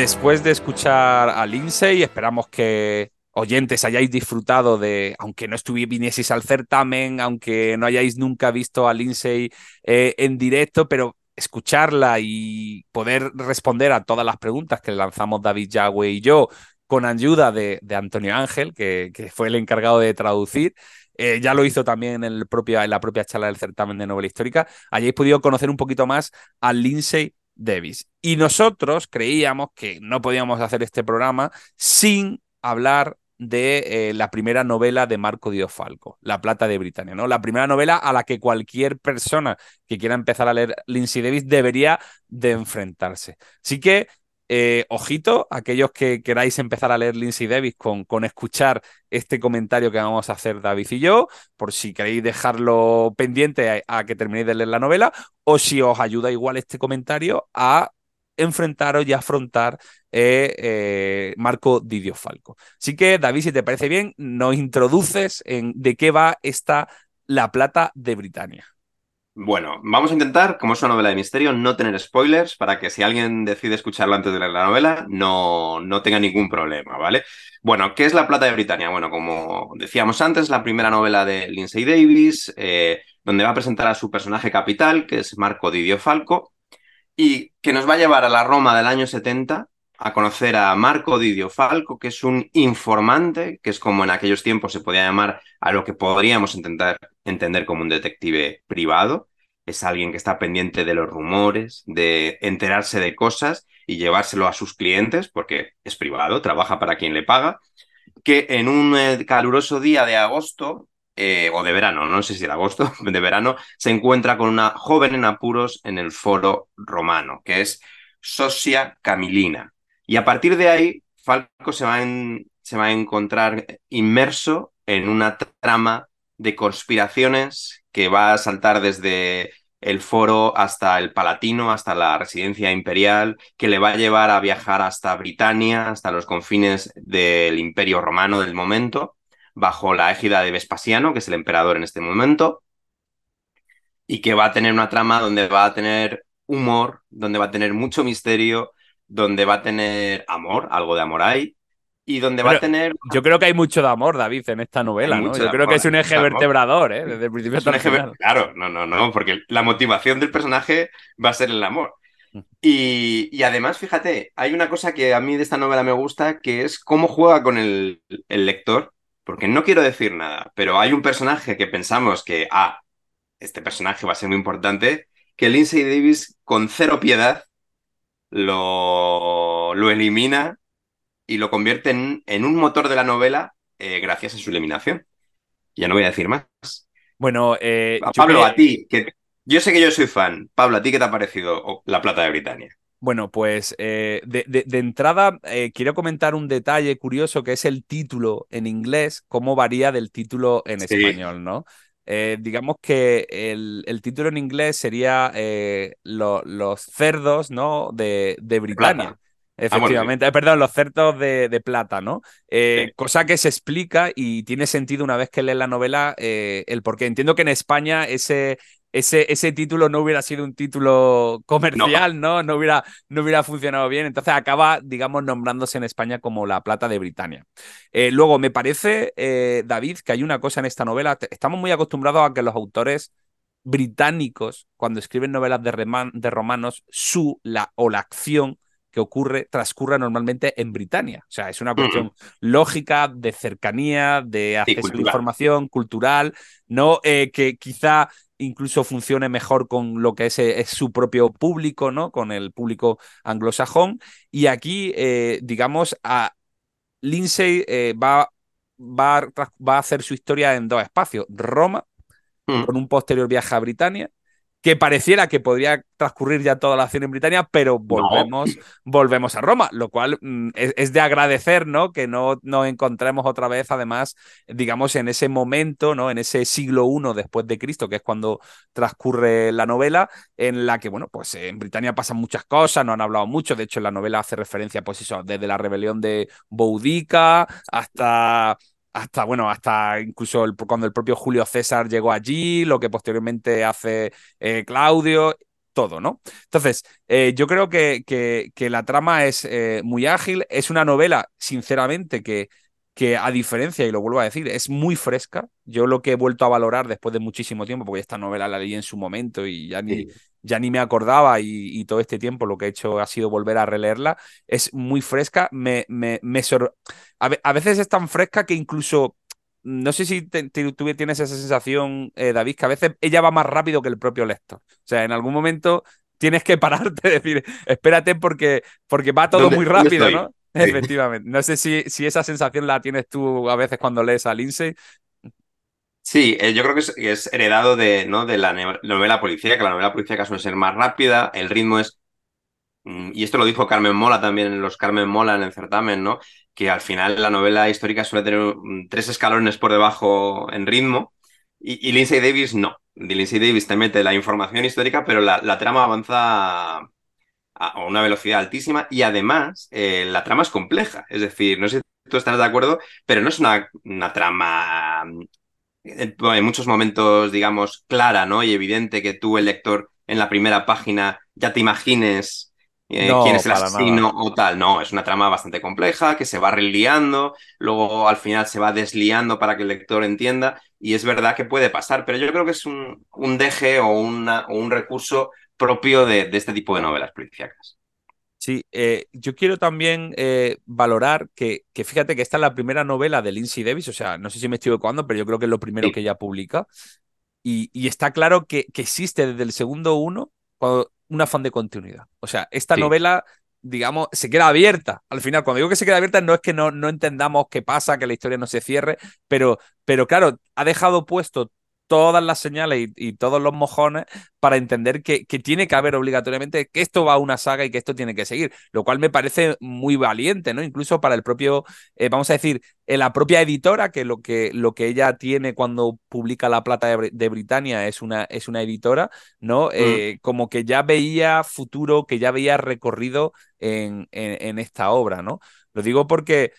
Después de escuchar a Lindsay, esperamos que oyentes hayáis disfrutado de, aunque no vinieseis al certamen, aunque no hayáis nunca visto a Lindsay eh, en directo, pero escucharla y poder responder a todas las preguntas que lanzamos David Yagüe y yo con ayuda de, Antonio Ángel, que, que, fue el encargado de traducir. Eh, ya lo hizo también en, el propio, en la propia charla del certamen de novela histórica. Hayáis podido conocer un poquito más a Lindsay Davis. Y nosotros creíamos que no podíamos hacer este programa sin hablar de eh, la primera novela de Marco Diofalco, La Plata de Britania, ¿no? La primera novela a la que cualquier persona que quiera empezar a leer Lindsay Davis debería de enfrentarse. Así que, eh, ojito, aquellos que queráis empezar a leer Lindsay Davis con, con escuchar este comentario que vamos a hacer David y yo, por si queréis dejarlo pendiente a que terminéis de leer la novela, o si os ayuda igual este comentario a enfrentaros y afrontar eh, eh, Marco Didio Falco. Así que, David, si te parece bien, nos introduces en de qué va esta La Plata de Britania. Bueno, vamos a intentar, como es una novela de misterio, no tener spoilers para que si alguien decide escucharlo antes de leer la novela, no, no tenga ningún problema, ¿vale? Bueno, ¿qué es La Plata de Britania? Bueno, como decíamos antes, la primera novela de Lindsay Davis, eh, donde va a presentar a su personaje capital, que es Marco Didio Falco, y que nos va a llevar a la Roma del año 70 a conocer a Marco Didio Falco, que es un informante, que es como en aquellos tiempos se podía llamar a lo que podríamos intentar entender como un detective privado. Es alguien que está pendiente de los rumores, de enterarse de cosas y llevárselo a sus clientes, porque es privado, trabaja para quien le paga, que en un eh, caluroso día de agosto eh, o de verano, no sé si de agosto, de verano, se encuentra con una joven en apuros en el foro romano, que es Sosia Camilina. Y a partir de ahí, Falco se va, se va a encontrar inmerso en una trama de conspiraciones que va a saltar desde el foro hasta el Palatino, hasta la residencia imperial, que le va a llevar a viajar hasta Britania, hasta los confines del imperio romano del momento, bajo la égida de Vespasiano, que es el emperador en este momento, y que va a tener una trama donde va a tener humor, donde va a tener mucho misterio, donde va a tener amor, algo de amor hay, y donde va a tener... Yo creo que hay mucho de amor, David, en esta novela, ¿no? Yo creo que es un eje vertebrador, ¿eh? Desde el principio hasta el final. Claro, no, no, no, porque la motivación del personaje va a ser el amor. Mm. Y, y, además, fíjate, hay una cosa que a mí de esta novela me gusta, que es cómo juega con el, el lector porque no quiero decir nada, pero hay un personaje que pensamos que, ah, este personaje va a ser muy importante, que Lindsay Davis con cero piedad lo, lo elimina y lo convierte en, en, un motor de la novela eh, gracias a su eliminación. Ya no voy a decir más. Bueno, eh, Pablo, a ti, que yo sé que yo soy fan. Pablo, ¿a ti qué te ha parecido La Plata de Britania? Bueno, pues eh, de, entrada eh, quiero comentar un detalle curioso que es el título en inglés, cómo varía del título en español, ¿no? Eh, digamos que el, título en inglés sería Los cerdos, ¿no? De, de Britania. Efectivamente, perdón, los cerdos de, plata, ¿no? Cosa que se explica y tiene sentido una vez que lees la novela el por qué. Entiendo que en España ese, ese, ese título no hubiera sido un título comercial, no. ¿no? hubiera, no hubiera funcionado bien. Entonces acaba, digamos, nombrándose en España como la plata de Britania. Eh, luego, me parece, eh, David, que hay una cosa en esta novela. Estamos muy acostumbrados a que los autores británicos, cuando escriben novelas de, de romanos, su la, o la acción que ocurre, transcurra normalmente en Britania. O sea, es una cuestión lógica, de cercanía, de acceso a la información, cultural, ¿no? Eh, que quizá incluso funcione mejor con lo que es, es, su propio público, ¿no? Con el público anglosajón. Y aquí, eh, digamos, a Lindsay eh, va, va, va, a hacer su historia en dos espacios. Roma, mm. con un posterior viaje a Britania, que pareciera que podría transcurrir ya toda la acción en Britania, pero volvemos, volvemos a Roma, lo cual mm, es, de agradecer, ¿no? Que no nos encontremos otra vez, además, digamos, en ese momento, ¿no? En ese siglo I después de Cristo, que es cuando transcurre la novela, en la que, bueno, pues en Britania pasan muchas cosas, no han hablado mucho, de hecho, en la novela hace referencia, pues eso, desde la rebelión de Boudica hasta hasta, bueno, hasta incluso cuando el propio Julio César llegó allí, lo que posteriormente hace eh, Claudio, todo, ¿no? Entonces, eh, yo creo que, que, la trama es eh, muy ágil, es una novela, sinceramente, que, que a diferencia, y lo vuelvo a decir, es muy fresca. Yo lo que he vuelto a valorar después de muchísimo tiempo, porque esta novela la leí en su momento y ya ni, ya ni me acordaba y, todo este tiempo lo que he hecho ha sido volver a releerla, es muy fresca, me, me, me a, veces es tan fresca que incluso, no sé si tú tienes esa sensación, eh, David, que a veces ella va más rápido que el propio lector. O sea, en algún momento tienes que pararte, decir, espérate porque, porque va todo muy rápido, ¿no? Efectivamente. No sé si, si esa sensación la tienes tú a veces cuando lees a Lindsay. Sí, eh, yo creo que es, heredado de, ¿no? de la novela policíaca, que la novela policíaca suele ser más rápida, el ritmo es mm, y esto lo dijo Carmen Mola también en los Carmen Mola en el certamen, ¿no? Que al final la novela histórica suele tener mm, tres escalones por debajo en ritmo y, Lindsay Davis no. Lindsay Davis te mete la información histórica, pero la, trama avanza a una velocidad altísima y además eh, la trama es compleja. Es decir, no sé si tú estás de acuerdo, pero no es una, una trama en muchos momentos, digamos, clara, ¿no? Y evidente que tú, el lector, en la primera página ya te imagines eh, quién es el asesino o tal. No, es una trama bastante compleja que se va reliando, luego al final se va desliando para que el lector entienda, y es verdad que puede pasar, pero yo creo que es un, un deje o, una, o un recurso propio de, de, este tipo de novelas policíacas. Sí, eh, yo quiero también eh, valorar que, que, fíjate que esta es la primera novela de Lindsay Davis, o sea, no sé si me estoy equivocando, pero yo creo que es lo primero sí. que ella publica. Y, y, está claro que, que, existe desde el segundo uno un afán de continuidad. O sea, esta sí. novela, digamos, se queda abierta. Al final, cuando digo que se queda abierta, no es que no, no entendamos qué pasa, que la historia no se cierre, pero, pero claro, ha dejado puesto todas las señales y, y, todos los mojones para entender que, que, tiene que haber obligatoriamente que esto va a una saga y que esto tiene que seguir, lo cual me parece muy valiente, ¿no? Incluso para el propio, eh, vamos a decir, eh, la propia editora, que lo, que lo que ella tiene cuando publica La Plata de, de Britania es una, es una editora, ¿no? Mm. Eh, como que ya veía futuro, que ya veía recorrido en, en, en esta obra, ¿no? Lo digo porque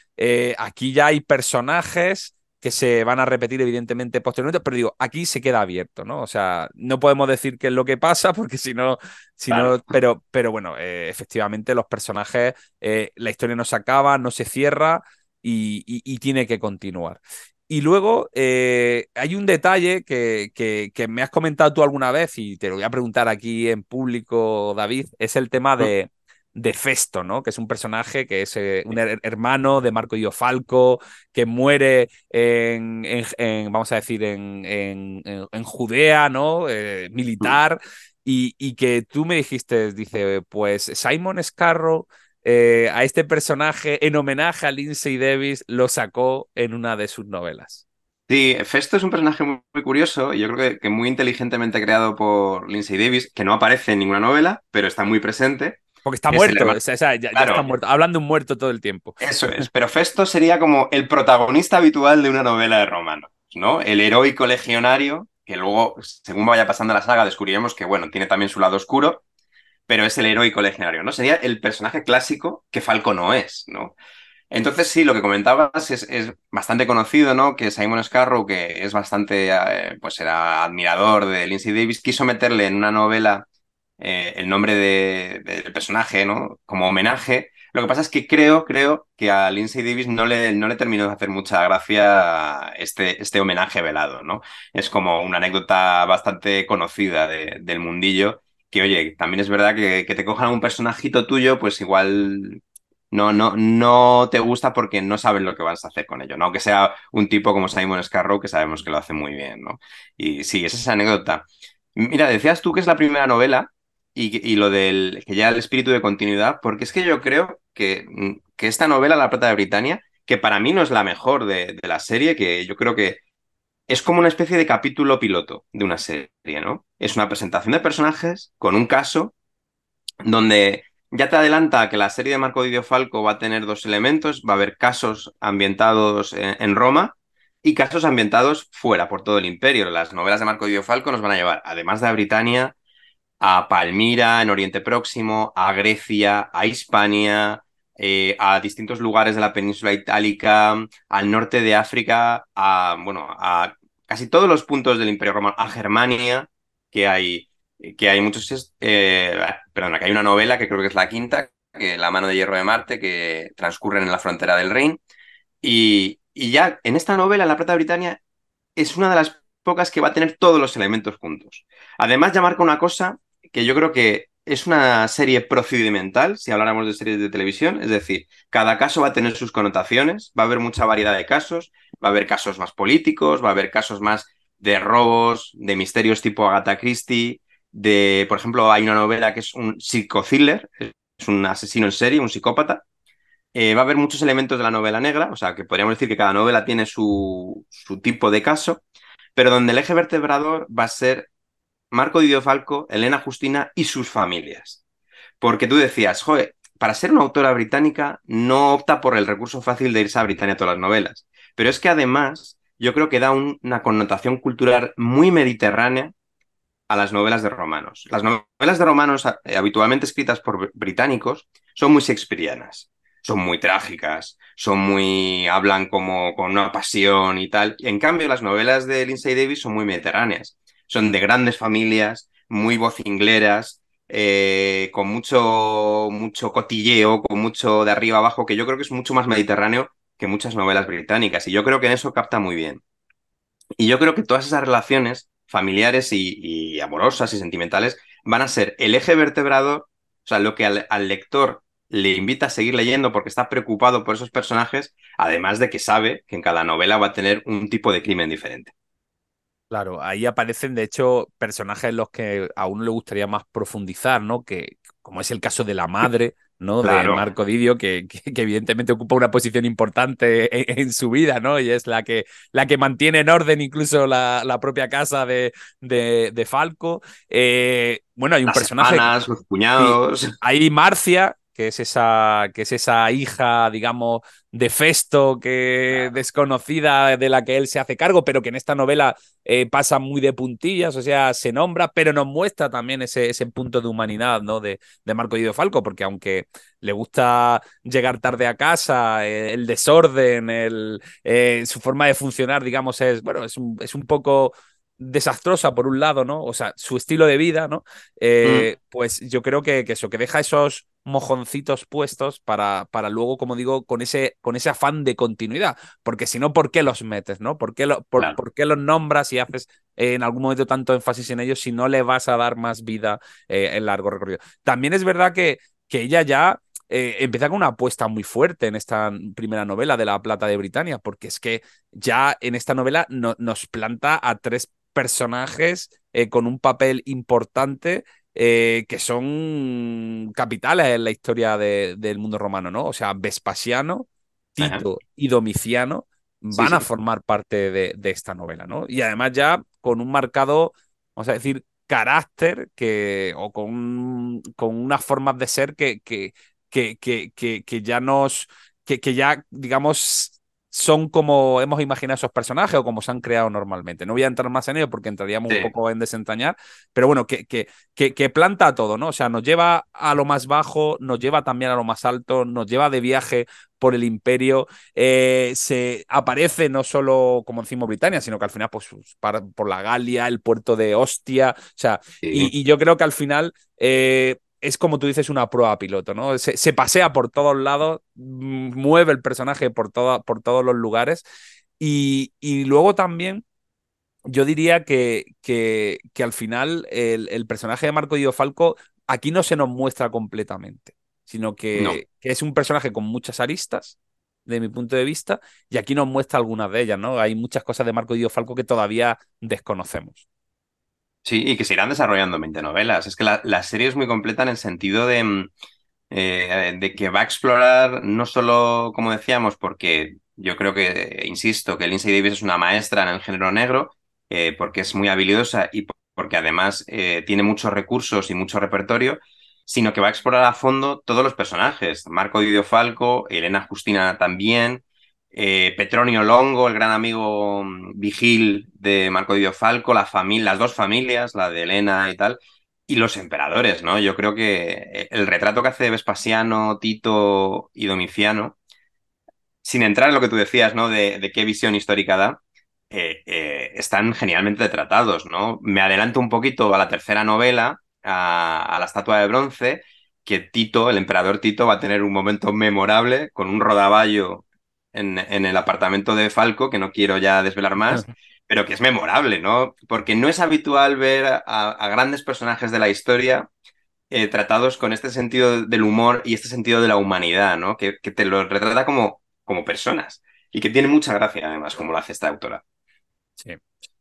aquí ya hay personajes que se van a repetir evidentemente posteriormente, pero digo, aquí se queda abierto, ¿no? O sea, no podemos decir qué es lo que pasa, porque si no, si claro. no pero, pero bueno, eh, efectivamente los personajes, eh, la historia no se acaba, no se cierra y, y, y tiene que continuar. Y luego eh, hay un detalle que, que, que, me has comentado tú alguna vez y te lo voy a preguntar aquí en público, David, es el tema de, de Festo, ¿no? Que es un personaje que es eh, un her hermano de Marco Dio Falco, que muere en, en, en vamos a decir, en, en Judea, ¿no? Eh, militar, y, y, que tú me dijiste, dice, pues Simon Scarrow eh, a este personaje, en homenaje a Lindsay Davis, lo sacó en una de sus novelas. Sí, Festo es un personaje muy, muy curioso y yo creo que, que, muy inteligentemente creado por Lindsay Davis, que no aparece en ninguna novela, pero está muy presente. Porque está muerto, o sea, ya, claro. ya, está muerto, hablan de un muerto todo el tiempo. Eso es, pero Festo sería como el protagonista habitual de una novela de romanos, ¿no? El heroico legionario, que luego, según vaya pasando la saga, descubriremos que, bueno, tiene también su lado oscuro, pero es el heroico legionario, ¿no? Sería el personaje clásico que Falco no es, ¿no? Entonces, sí, lo que comentabas es, es, bastante conocido, ¿no? Que Simon Scarrow, que es bastante, eh, pues era admirador de Lindsay Davis, quiso meterle en una novela eh, el nombre de, de, del personaje, ¿no? Como homenaje. Lo que pasa es que creo, creo que a Lindsay Davis no le, no le terminó de hacer mucha gracia este, este homenaje velado, ¿no? Es como una anécdota bastante conocida de, del mundillo, que oye, también es verdad que, que te cojan un personajito tuyo, pues igual no, no, no te gusta porque no sabes lo que vas a hacer con ello, ¿no? Aunque sea un tipo como Simon Scarrow, que sabemos que lo hace muy bien, ¿no? Y sí, esa es esa anécdota. Mira, decías tú que es la primera novela y, lo del que ya el espíritu de continuidad, porque es que yo creo que, mm, que esta novela, La Plata de Britania, que para mí no es la mejor de, la serie, que yo creo que es como una especie de capítulo piloto de una serie, ¿no? Es una presentación de personajes con un caso donde ya te adelanta que la serie de Marco Didio Falco va a tener dos elementos, va a haber casos ambientados en, en Roma y casos ambientados fuera, por todo el imperio. Las novelas de Marco Didio Falco nos van a llevar, además de a Britania, a Palmira, en Oriente Próximo, a Grecia, a Hispania, eh, a distintos lugares de la península itálica, al norte de África, a, bueno, a casi todos los puntos del Imperio Romano, a Germania, que hay, que hay muchos, eh, perdona, que hay una novela que creo que es la quinta, que La mano de hierro de Marte, que transcurre en la frontera del Reino. Y, y ya en esta novela, La Plata de Britania, es una de las pocas que va a tener todos los elementos juntos. Además, ya marca una cosa que yo creo que es una serie procedimental, si habláramos de series de televisión, es decir, cada caso va a tener sus connotaciones, va a haber mucha variedad de casos, va a haber casos más políticos, va a haber casos más de robos, de misterios tipo Agatha Christie, de, por ejemplo, hay una novela que es un psicothriller, es un asesino en serie, un psicópata. Eh, va a haber muchos elementos de la novela negra, o sea, que podríamos decir que cada novela tiene su, su tipo de caso, pero donde el eje vertebrador va a ser Marco Didio Falco, Elena Justina y sus familias. Porque tú decías, joder, para ser una autora británica no opta por el recurso fácil de irse a Britania a todas las novelas, pero es que además yo creo que da una connotación cultural muy mediterránea a las novelas de romanos. Las novelas de romanos eh, habitualmente escritas por británicos son muy shakespearianas, son muy trágicas, son muy hablan como con una pasión y tal. en cambio las novelas de Lindsay Davis son muy mediterráneas, son de grandes familias, muy vocingleras, eh, con mucho, mucho cotilleo, con mucho de arriba abajo, que yo creo que es mucho más mediterráneo que muchas novelas británicas. Y yo creo que en eso capta muy bien. Y yo creo que todas esas relaciones familiares y, amorosas y sentimentales van a ser el eje vertebrador, o sea, lo que al, lector le invita a seguir leyendo porque está preocupado por esos personajes, además de que sabe que en cada novela va a tener un tipo de crimen diferente. Claro, ahí aparecen de hecho personajes en los que a uno le gustaría más profundizar, ¿no? Que como es el caso de la madre, ¿no? De Marco Didio, que, que, evidentemente ocupa una posición importante en, su vida, ¿no? Y es la que, la que mantiene en orden incluso la, la propia casa de, de, Falco. Eh, bueno, hay un personaje. Hermanas, los cuñados. hay Marcia, que es esa, que es esa hija, digamos, de Festo, que desconocida de la que él se hace cargo, pero que en esta novela eh, pasa muy de puntillas, o sea, se nombra, pero nos muestra también ese, ese punto de humanidad, ¿no? De, de Marco Guido Falco, porque aunque le gusta llegar tarde a casa, eh, el desorden, el, eh, su forma de funcionar, digamos, es, bueno, es un, es un poco desastrosa por un lado, ¿no? O sea, su estilo de vida, ¿no? Mm. Pues yo creo que, que, eso, que deja esos mojoncitos puestos para, para luego, como digo, con ese, con ese afán de continuidad. Porque si no, ¿por qué los metes? ¿no? ¿Por, qué lo, por, qué los nombras y haces en algún momento tanto énfasis en ellos si no le vas a dar más vida eh, en largo recorrido? También es verdad que, que ella ya eh, empieza con una apuesta muy fuerte en esta primera novela de La Plata de Britania, porque es que ya en esta novela nos planta a tres personajes eh, con un papel importante eh, que son capitales en la historia del mundo romano, ¿no? O sea, Vespasiano, Tito y Domiciano van a formar parte de, esta novela, ¿no? Y además ya con un marcado, vamos a decir, carácter que, o con, con unas formas de ser que, que, que, que, que ya nos, que, que ya, digamos, son como hemos imaginado esos personajes o como se han creado normalmente. No voy a entrar más en ello porque entraríamos un poco en desentrañar, pero bueno, que, que, que, planta todo, ¿no? O sea, nos lleva a lo más bajo, nos lleva también a lo más alto, nos lleva de viaje por el imperio, eh, se aparece no solo, como decimos, Britania, sino que al final, pues, por la Galia, el puerto de Ostia, o sea, y, yo creo que al final... Eh, es como tú dices, una prueba piloto, ¿no? Se, pasea por todos lados, mm, mueve el personaje por, por todos los lugares. Y, y, luego también yo diría que, que, que al final el, personaje de Marco Dio Falco aquí no se nos muestra completamente, sino que, que, es un personaje con muchas aristas, de mi punto de vista, y aquí nos muestra algunas de ellas, ¿no? Hay muchas cosas de Marco Dio Falco que todavía desconocemos. Sí, y que se irán desarrollando 20 novelas. Es que la, serie es muy completa en el sentido de, mm, eh, de que va a explorar no solo, como decíamos, porque yo creo que, insisto, que Lindsay Davis es una maestra en el género negro, eh, porque es muy habilidosa y porque además eh, tiene muchos recursos y mucho repertorio, sino que va a explorar a fondo todos los personajes. Marco Didio Falco, Elena Justina también, eh, Petronio Longo, el gran amigo mm, Vigil de Marco Didio Falco, las dos familias, la de Elena y tal, y los emperadores, ¿no? Yo creo que eh, el retrato que hace Vespasiano, Tito y Domiciano, sin entrar en lo que tú decías, ¿no? De, qué visión histórica da, eh, están genialmente tratados, ¿no? Me adelanto un poquito a la tercera novela, a, a la estatua de bronce, que Tito, el emperador Tito, va a tener un momento memorable con un rodaballo en, el apartamento de Falco, que no quiero ya desvelar más, pero que es memorable, ¿no? Porque no es habitual ver a, grandes personajes de la historia eh, tratados con este sentido del humor y este sentido de la humanidad, ¿no? Que, te lo retrata como, como personas y que tiene mucha gracia, además, como lo hace esta autora. Sí.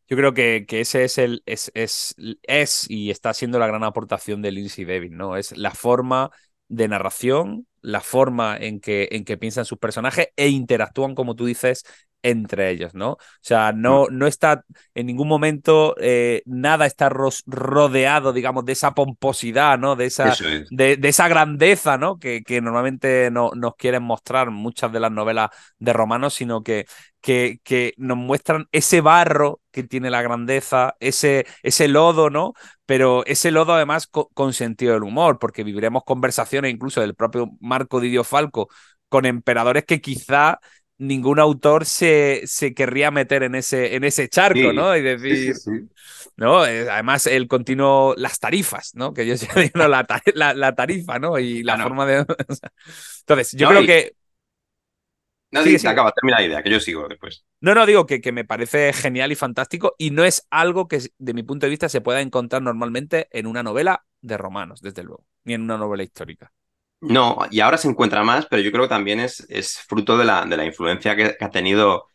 Yo creo que, que ese es el es, es, es, y está siendo la gran aportación de Lindsay Davis, ¿no? Es la forma de narración, la forma en que, en que piensan sus personajes e interactúan, como tú dices, entre ellos, ¿no? O sea, no, no está en ningún momento eh, nada está rodeado, digamos, de esa pomposidad, ¿no? De esa, de, esa grandeza, ¿no? Que, que normalmente no, nos quieren mostrar muchas de las novelas de romanos, sino que, que, que nos muestran ese barro que tiene la grandeza, ese, ese lodo, ¿no? Pero ese lodo además con, sentido del humor, porque viviremos conversaciones incluso del propio Marco Didio Falco con emperadores que quizá ningún autor se, se querría meter en ese, en ese charco, ¿no? Y decir, ¿no? Eh, además, el continuo, las tarifas, ¿no? Que yo siempre digo, la, la, tarifa, ¿no? Y la forma de... Entonces, yo creo que... No, sí, se acaba, termina la idea, que yo sigo después. No, no, digo que, que me parece genial y fantástico y no es algo que, de mi punto de vista, se pueda encontrar normalmente en una novela de romanos, desde luego, ni en una novela histórica. No, y ahora se encuentra más, pero yo creo que también es, es fruto de la, de la influencia que, ha tenido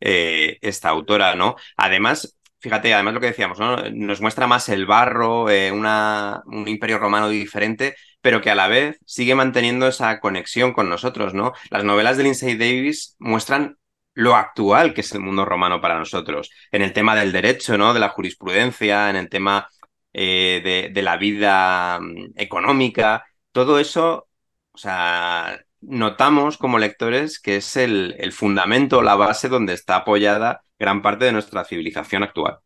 eh, esta autora, ¿no? Además, fíjate, además lo que decíamos, ¿no? Nos muestra más el barro, eh, un imperio romano diferente, pero que a la vez sigue manteniendo esa conexión con nosotros, ¿no? Las novelas de Lindsay Davis muestran lo actual que es el mundo romano para nosotros, en el tema del derecho, ¿no? De la jurisprudencia, en el tema eh, de, de, la vida mm, económica. Todo eso sea, notamos como lectores que es el, el fundamento, la base donde está apoyada gran parte de nuestra civilización actual.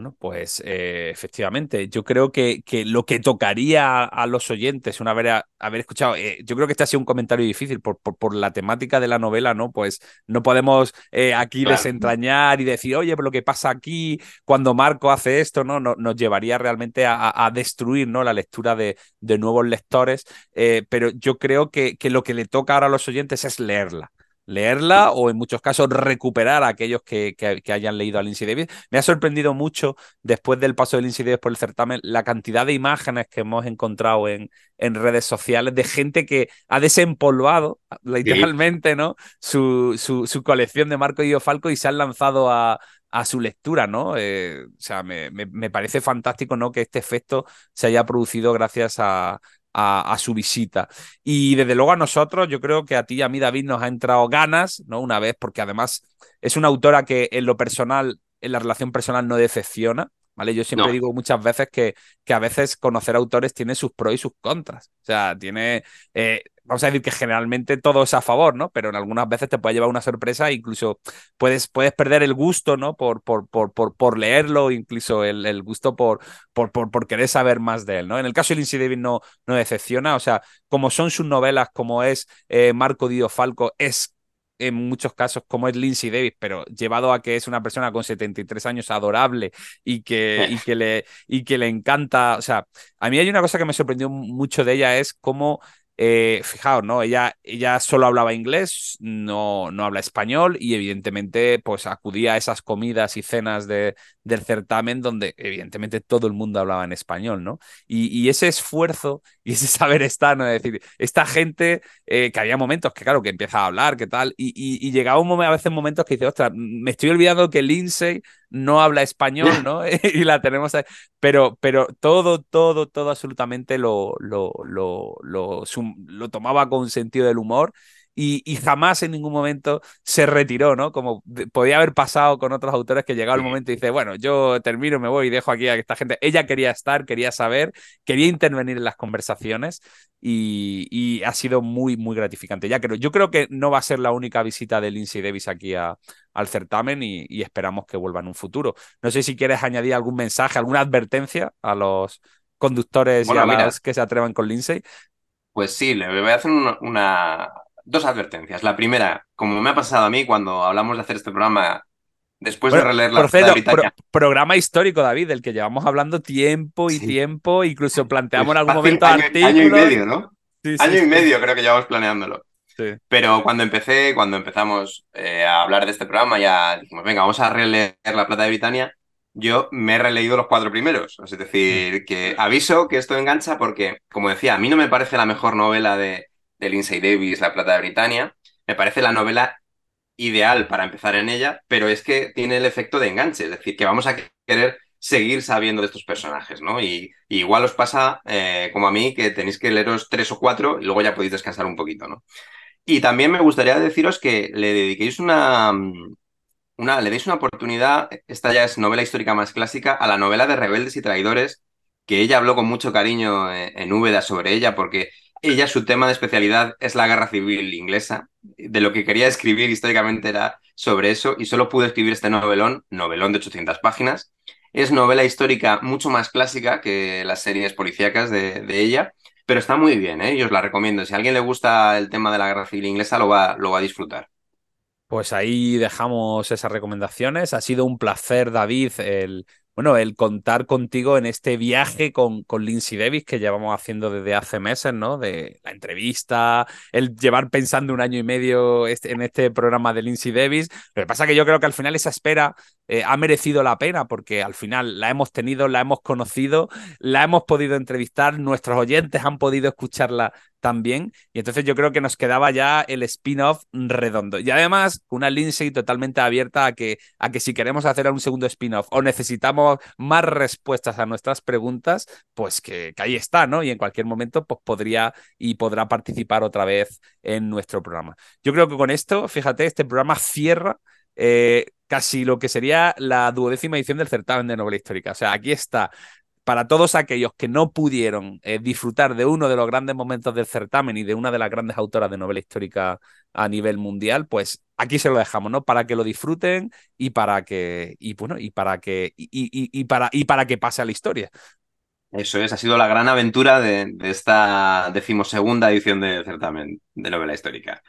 Bueno, pues eh, efectivamente, yo creo que, que, lo que tocaría a los oyentes una vez haber escuchado, eh, yo creo que este ha sido un comentario difícil por, por, la temática de la novela, ¿no? Pues no podemos eh, aquí desentrañar y decir, oye, pero lo que pasa aquí cuando Marco hace esto, ¿no? nos llevaría realmente a, destruir, ¿no? La lectura de, de nuevos lectores, pero yo creo que, que lo que le toca ahora a los oyentes es leerla leerla o en muchos casos recuperar a aquellos que, que, hayan leído a Lindsay Davis. Me ha sorprendido mucho después del paso de Lindsay Davis por el certamen la cantidad de imágenes que hemos encontrado en, en redes sociales de gente que ha desempolvado literalmente ¿no? su, su, su colección de Marco y Falco y se han lanzado a, a su lectura, ¿no? Eh, o sea, me, me, me, parece fantástico, ¿no? Que este efecto se haya producido gracias a, a, su visita. Y desde luego a nosotros, yo creo que a ti y a mí, David, nos ha entrado ganas, ¿no? Una vez, porque además es una autora que en lo personal, en la relación personal no decepciona. ¿Vale? Yo siempre digo muchas veces que, que, a veces conocer autores tiene sus pros y sus contras. O sea, tiene. Eh, vamos a decir que generalmente todo es a favor, ¿no? Pero en algunas veces te puede llevar una sorpresa e incluso puedes, puedes perder el gusto, ¿no? Por, por, por, por, por leerlo, incluso el, el gusto por, por, por, por, querer saber más de él, ¿no? En el caso de Lindsay Davis no, no decepciona, o sea, como son sus novelas, como es eh, Marco Dio Falco, es en muchos casos como es Lindsay Davis, pero llevado a que es una persona con 73 años adorable y que, y que, le, y que le encanta, o sea, a mí hay una cosa que me sorprendió mucho de ella es cómo eh, fijaos, ¿no? Ella, ella solo hablaba inglés, no, no habla español y evidentemente pues acudía a esas comidas y cenas de, del certamen donde evidentemente todo el mundo hablaba en español, ¿no? Y, ese esfuerzo y ese saber estar, ¿no? Es decir, esta gente eh, que había momentos que claro, que empieza a hablar, ¿qué tal? Y, y, llegaba un momento, a veces momentos que dice, ostras, me estoy olvidando que Lindsay no habla español, ¿no? y la tenemos ahí. Pero, pero todo, todo, todo absolutamente lo, lo, lo, lo, lo tomaba con sentido del humor y, jamás en ningún momento se retiró, ¿no? Como podía haber pasado con otros autores que llegaba el momento y dice, bueno, yo termino, me voy y dejo aquí a esta gente. Ella quería estar, quería saber, quería intervenir en las conversaciones y, ha sido muy, muy gratificante. Ya creo, yo creo que no va a ser la única visita de Lindsay Davis aquí a, al certamen y, esperamos que vuelva en un futuro. No sé si quieres añadir algún mensaje, alguna advertencia a los conductores y a las que se atrevan con Lindsay. Pues sí, le voy a hacer una dos advertencias. La primera, como me ha pasado a mí cuando hablamos de hacer este programa después de releer la por programa histórico, David, del que llevamos hablando tiempo y tiempo, incluso planteamos en algún momento año, Año y medio, ¿no? año y medio creo que llevamos planeándolo. Pero cuando empecé, cuando empezamos eh, a hablar de este programa, ya dijimos, venga, vamos a releer La Plata de Britania. Yo me he releído los cuatro primeros. Es decir, que aviso que esto engancha porque, como decía, a mí no me parece la mejor novela de, de Lindsay Davis, La Plata de Britania, me parece la novela ideal para empezar en ella, pero es que tiene el efecto de enganche, es decir, que vamos a querer seguir sabiendo de estos personajes, ¿no? Y, igual os pasa, eh, como a mí, que tenéis que leeros tres o cuatro y luego ya podéis descansar un poquito, ¿no? Y también me gustaría deciros que le dediquéis una, una, le deis una oportunidad, esta ya es novela histórica más clásica, a la novela de Rebeldes y Traidores, que ella habló con mucho cariño en, en Úbeda sobre ella, porque ella, su tema de especialidad es la guerra civil inglesa. De lo que quería escribir históricamente era sobre eso y solo pude escribir este novelón, novelón de 800 páginas. Es novela histórica mucho más clásica que las series policíacas de, ella, pero está muy bien, ¿eh? yo os la recomiendo. Si a alguien le gusta el tema de la guerra civil inglesa, lo va, lo va a disfrutar. Pues ahí dejamos esas recomendaciones. Ha sido un placer, David, el bueno, el contar contigo en este viaje con, con Lindsay Davis que llevamos haciendo desde hace meses, ¿no? De la entrevista, el llevar pensando un año y medio este, en este programa de Lindsay Davis. Lo que pasa es que yo creo que al final esa espera eh, ha merecido la pena porque al final la hemos tenido, la hemos conocido, la hemos podido entrevistar, nuestros oyentes han podido escucharla también. Y entonces yo creo que nos quedaba ya el spin-off redondo. Y además, una Lindsay totalmente abierta a que, a que si queremos hacer un segundo spin-off o necesitamos más respuestas a nuestras preguntas, pues que, ahí está, ¿no? Y en cualquier momento, pues podría y podrá participar otra vez en nuestro programa. Yo creo que con esto, fíjate, este programa cierra. Eh, casi lo que sería la duodécima edición del certamen de novela histórica. O sea, aquí está para todos aquellos que no pudieron eh, disfrutar de uno de los grandes momentos del certamen y de una de las grandes autoras de novela histórica a nivel mundial, pues aquí se lo dejamos, ¿no? Para que lo disfruten y para que, y bueno, y para que, y, para, y para que pase a la historia. Eso es, ha sido la gran aventura de, de esta decimosegunda edición del certamen de novela histórica.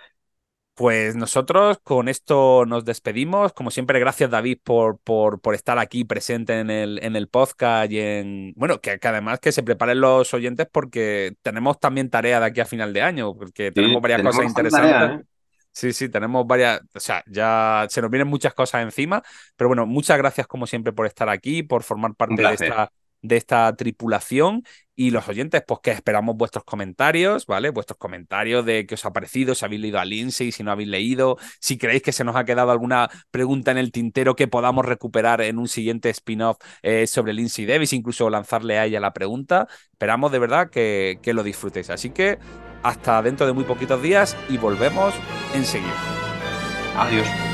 Pues nosotros con esto nos despedimos. Como siempre, gracias David por, por, por estar aquí presente en el, en el podcast y en. Bueno, que, además que se preparen los oyentes porque tenemos también tarea de aquí a final de año, porque tenemos varias cosas interesantes. ¿eh? Sí, sí, tenemos varias, o sea, ya se nos vienen muchas cosas encima, pero bueno, muchas gracias como siempre por estar aquí, por formar parte de esta, de esta tripulación y los oyentes, pues que esperamos vuestros comentarios, ¿vale? Vuestros comentarios de qué os ha parecido, si habéis leído a Lindsay, si no habéis leído, si creéis que se nos ha quedado alguna pregunta en el tintero que podamos recuperar en un siguiente spin-off eh, sobre Lindsay Davis, incluso lanzarle a ella la pregunta. Esperamos de verdad que, que lo disfrutéis. Así que hasta dentro de muy poquitos días y volvemos enseguida. Adiós.